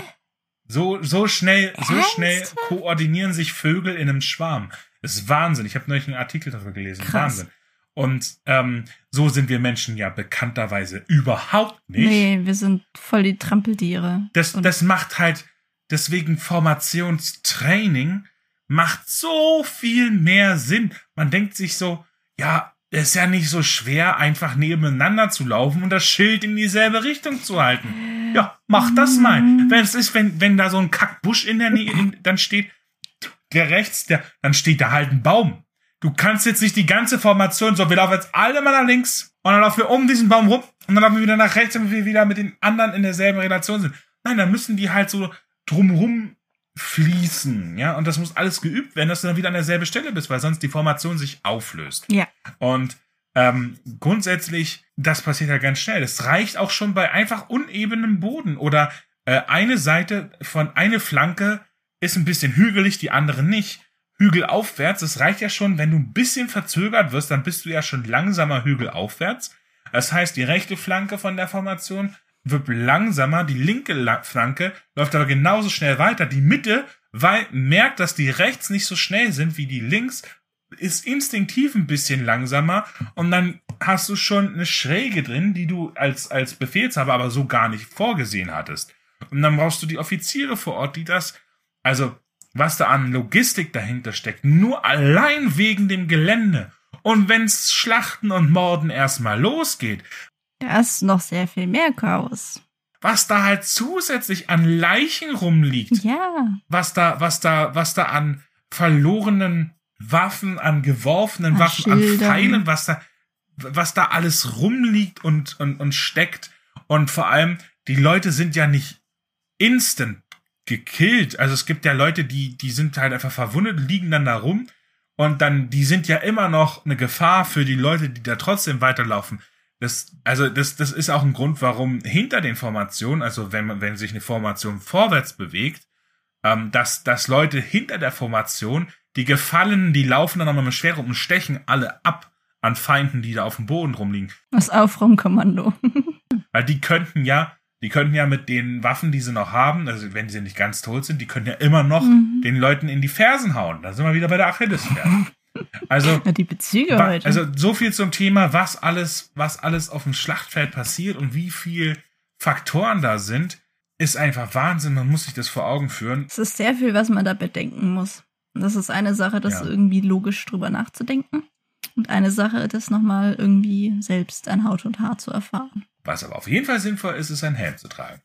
S1: So, so schnell, so
S2: Ernsthaft?
S1: schnell koordinieren sich Vögel in einem Schwarm. Das ist Wahnsinn. Ich habe neulich einen Artikel darüber gelesen.
S2: Krass.
S1: Wahnsinn. Und ähm, so sind wir Menschen ja bekannterweise überhaupt nicht.
S2: Nee, wir sind voll die Trampeltiere.
S1: Das, das macht halt, deswegen Formationstraining macht so viel mehr Sinn. Man denkt sich so, ja, es ist ja nicht so schwer, einfach nebeneinander zu laufen und das Schild in dieselbe Richtung zu halten. Ja, mach das mal.
S2: Mhm.
S1: Wenn es ist, wenn, wenn da so ein Kackbusch in der Nähe, in, dann steht der rechts, der, dann steht da halt ein Baum. Du kannst jetzt nicht die ganze Formation, so, wir laufen jetzt alle mal nach links und dann laufen wir um diesen Baum rum und dann laufen wir wieder nach rechts, damit wir wieder mit den anderen in derselben Relation sind. Nein, dann müssen die halt so drumrum fließen, ja, und das muss alles geübt werden, dass du dann wieder an derselben Stelle bist, weil sonst die Formation sich auflöst.
S2: Ja.
S1: Und ähm, grundsätzlich, das passiert ja ganz schnell. Das reicht auch schon bei einfach unebenem Boden oder äh, eine Seite von eine Flanke ist ein bisschen hügelig, die andere nicht. Hügel aufwärts, das reicht ja schon, wenn du ein bisschen verzögert wirst, dann bist du ja schon langsamer Hügel aufwärts. Das heißt, die rechte Flanke von der Formation wird langsamer, die linke La Flanke läuft aber genauso schnell weiter. Die Mitte, weil merkt, dass die rechts nicht so schnell sind wie die links, ist instinktiv ein bisschen langsamer und dann hast du schon eine Schräge drin, die du als, als Befehlshaber aber so gar nicht vorgesehen hattest. Und dann brauchst du die Offiziere vor Ort, die das, also was da an Logistik dahinter steckt, nur allein wegen dem Gelände. Und wenn's Schlachten und Morden erstmal losgeht,
S2: Da ist noch sehr viel mehr Chaos.
S1: was da halt zusätzlich an Leichen rumliegt,
S2: Ja.
S1: was da, was da, was da an verlorenen Waffen, an geworfenen
S2: An
S1: Waffen, an
S2: Schildern.
S1: Pfeilen, was da, was da alles rumliegt und, und, und steckt. Und vor allem, die Leute sind ja nicht instant gekillt. Also es gibt ja Leute, die, die sind halt einfach verwundet, liegen dann da rum. Und dann, die sind ja immer noch eine Gefahr für die Leute, die da trotzdem weiterlaufen. Das, also das, das ist auch ein Grund, warum hinter den Formationen, also wenn man, wenn sich eine Formation vorwärts bewegt, ähm, dass, dass Leute hinter der Formation, die Gefallenen, die laufen dann nochmal mit Schwere und stechen alle ab an Feinden, die da auf dem Boden rumliegen.
S2: Das Aufräumkommando.
S1: Weil die könnten ja, die könnten ja mit den Waffen, die sie noch haben, also wenn sie nicht ganz tot sind, die können ja immer noch
S2: Mhm.
S1: den Leuten in die Fersen hauen. Da sind wir wieder bei der Achillesferse. Also,
S2: die Bezüge
S1: wa-
S2: heute.
S1: also so viel zum Thema, was alles, was alles auf dem Schlachtfeld passiert und wie viel Faktoren da sind, ist einfach Wahnsinn. Man muss sich das vor Augen führen.
S2: es ist sehr viel, was man da bedenken muss. Und das ist eine Sache, das
S1: Ja.
S2: irgendwie logisch drüber nachzudenken. Und eine Sache, das nochmal irgendwie selbst an Haut und Haar zu erfahren.
S1: Was aber auf jeden Fall sinnvoll ist, ist ein Helm zu tragen.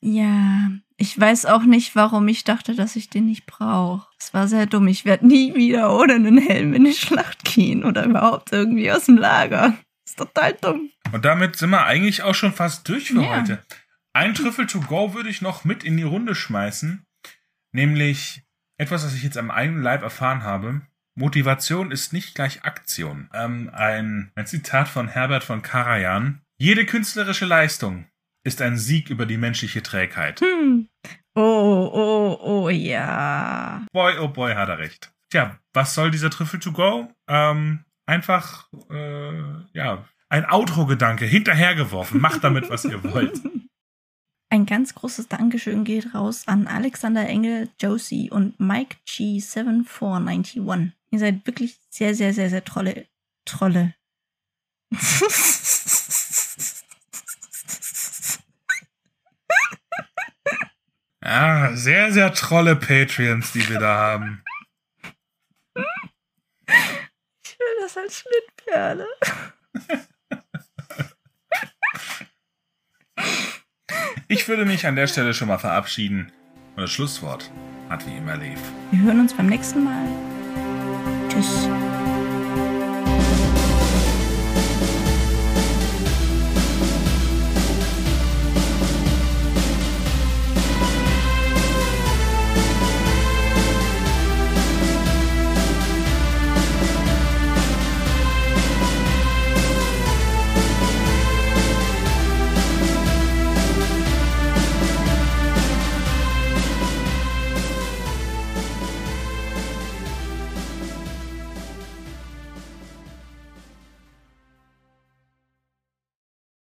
S2: Ja, ich weiß auch nicht, warum ich dachte, dass ich den nicht brauche. Es war sehr dumm. Ich werde nie wieder ohne einen Helm in die Schlacht gehen oder überhaupt irgendwie aus dem Lager. ist total dumm.
S1: Und damit sind wir eigentlich auch schon fast durch für
S2: Ja.
S1: heute. Ein Trüffel to go würde ich noch mit in die Runde schmeißen. Nämlich etwas, was ich jetzt am eigenen Leib erfahren habe. Motivation ist nicht gleich Aktion. Ähm, ein, ein Zitat von Herbert von Karajan. Jede künstlerische Leistung ist ein Sieg über die menschliche Trägheit.
S2: Hm. Oh, oh, oh, ja.
S1: Boy, oh boy, hat er recht. Tja, was soll dieser Trüffel to go? Ähm, einfach, äh, ja, ein Outro-Gedanke hinterhergeworfen. Macht damit, was ihr wollt.
S2: Ein ganz großes Dankeschön geht raus an Alexander Engel, Josie und Mike G7491. Ihr seid wirklich sehr, sehr, sehr, sehr tolle Trolle.
S1: Ja, sehr, sehr trolle Patreons, die wir da haben.
S2: Ich will das als Schnittperle.
S1: Ich würde mich an der Stelle schon mal verabschieden. Und das Schlusswort hat wie immer Lev.
S2: Wir hören uns beim nächsten Mal. Tschüss.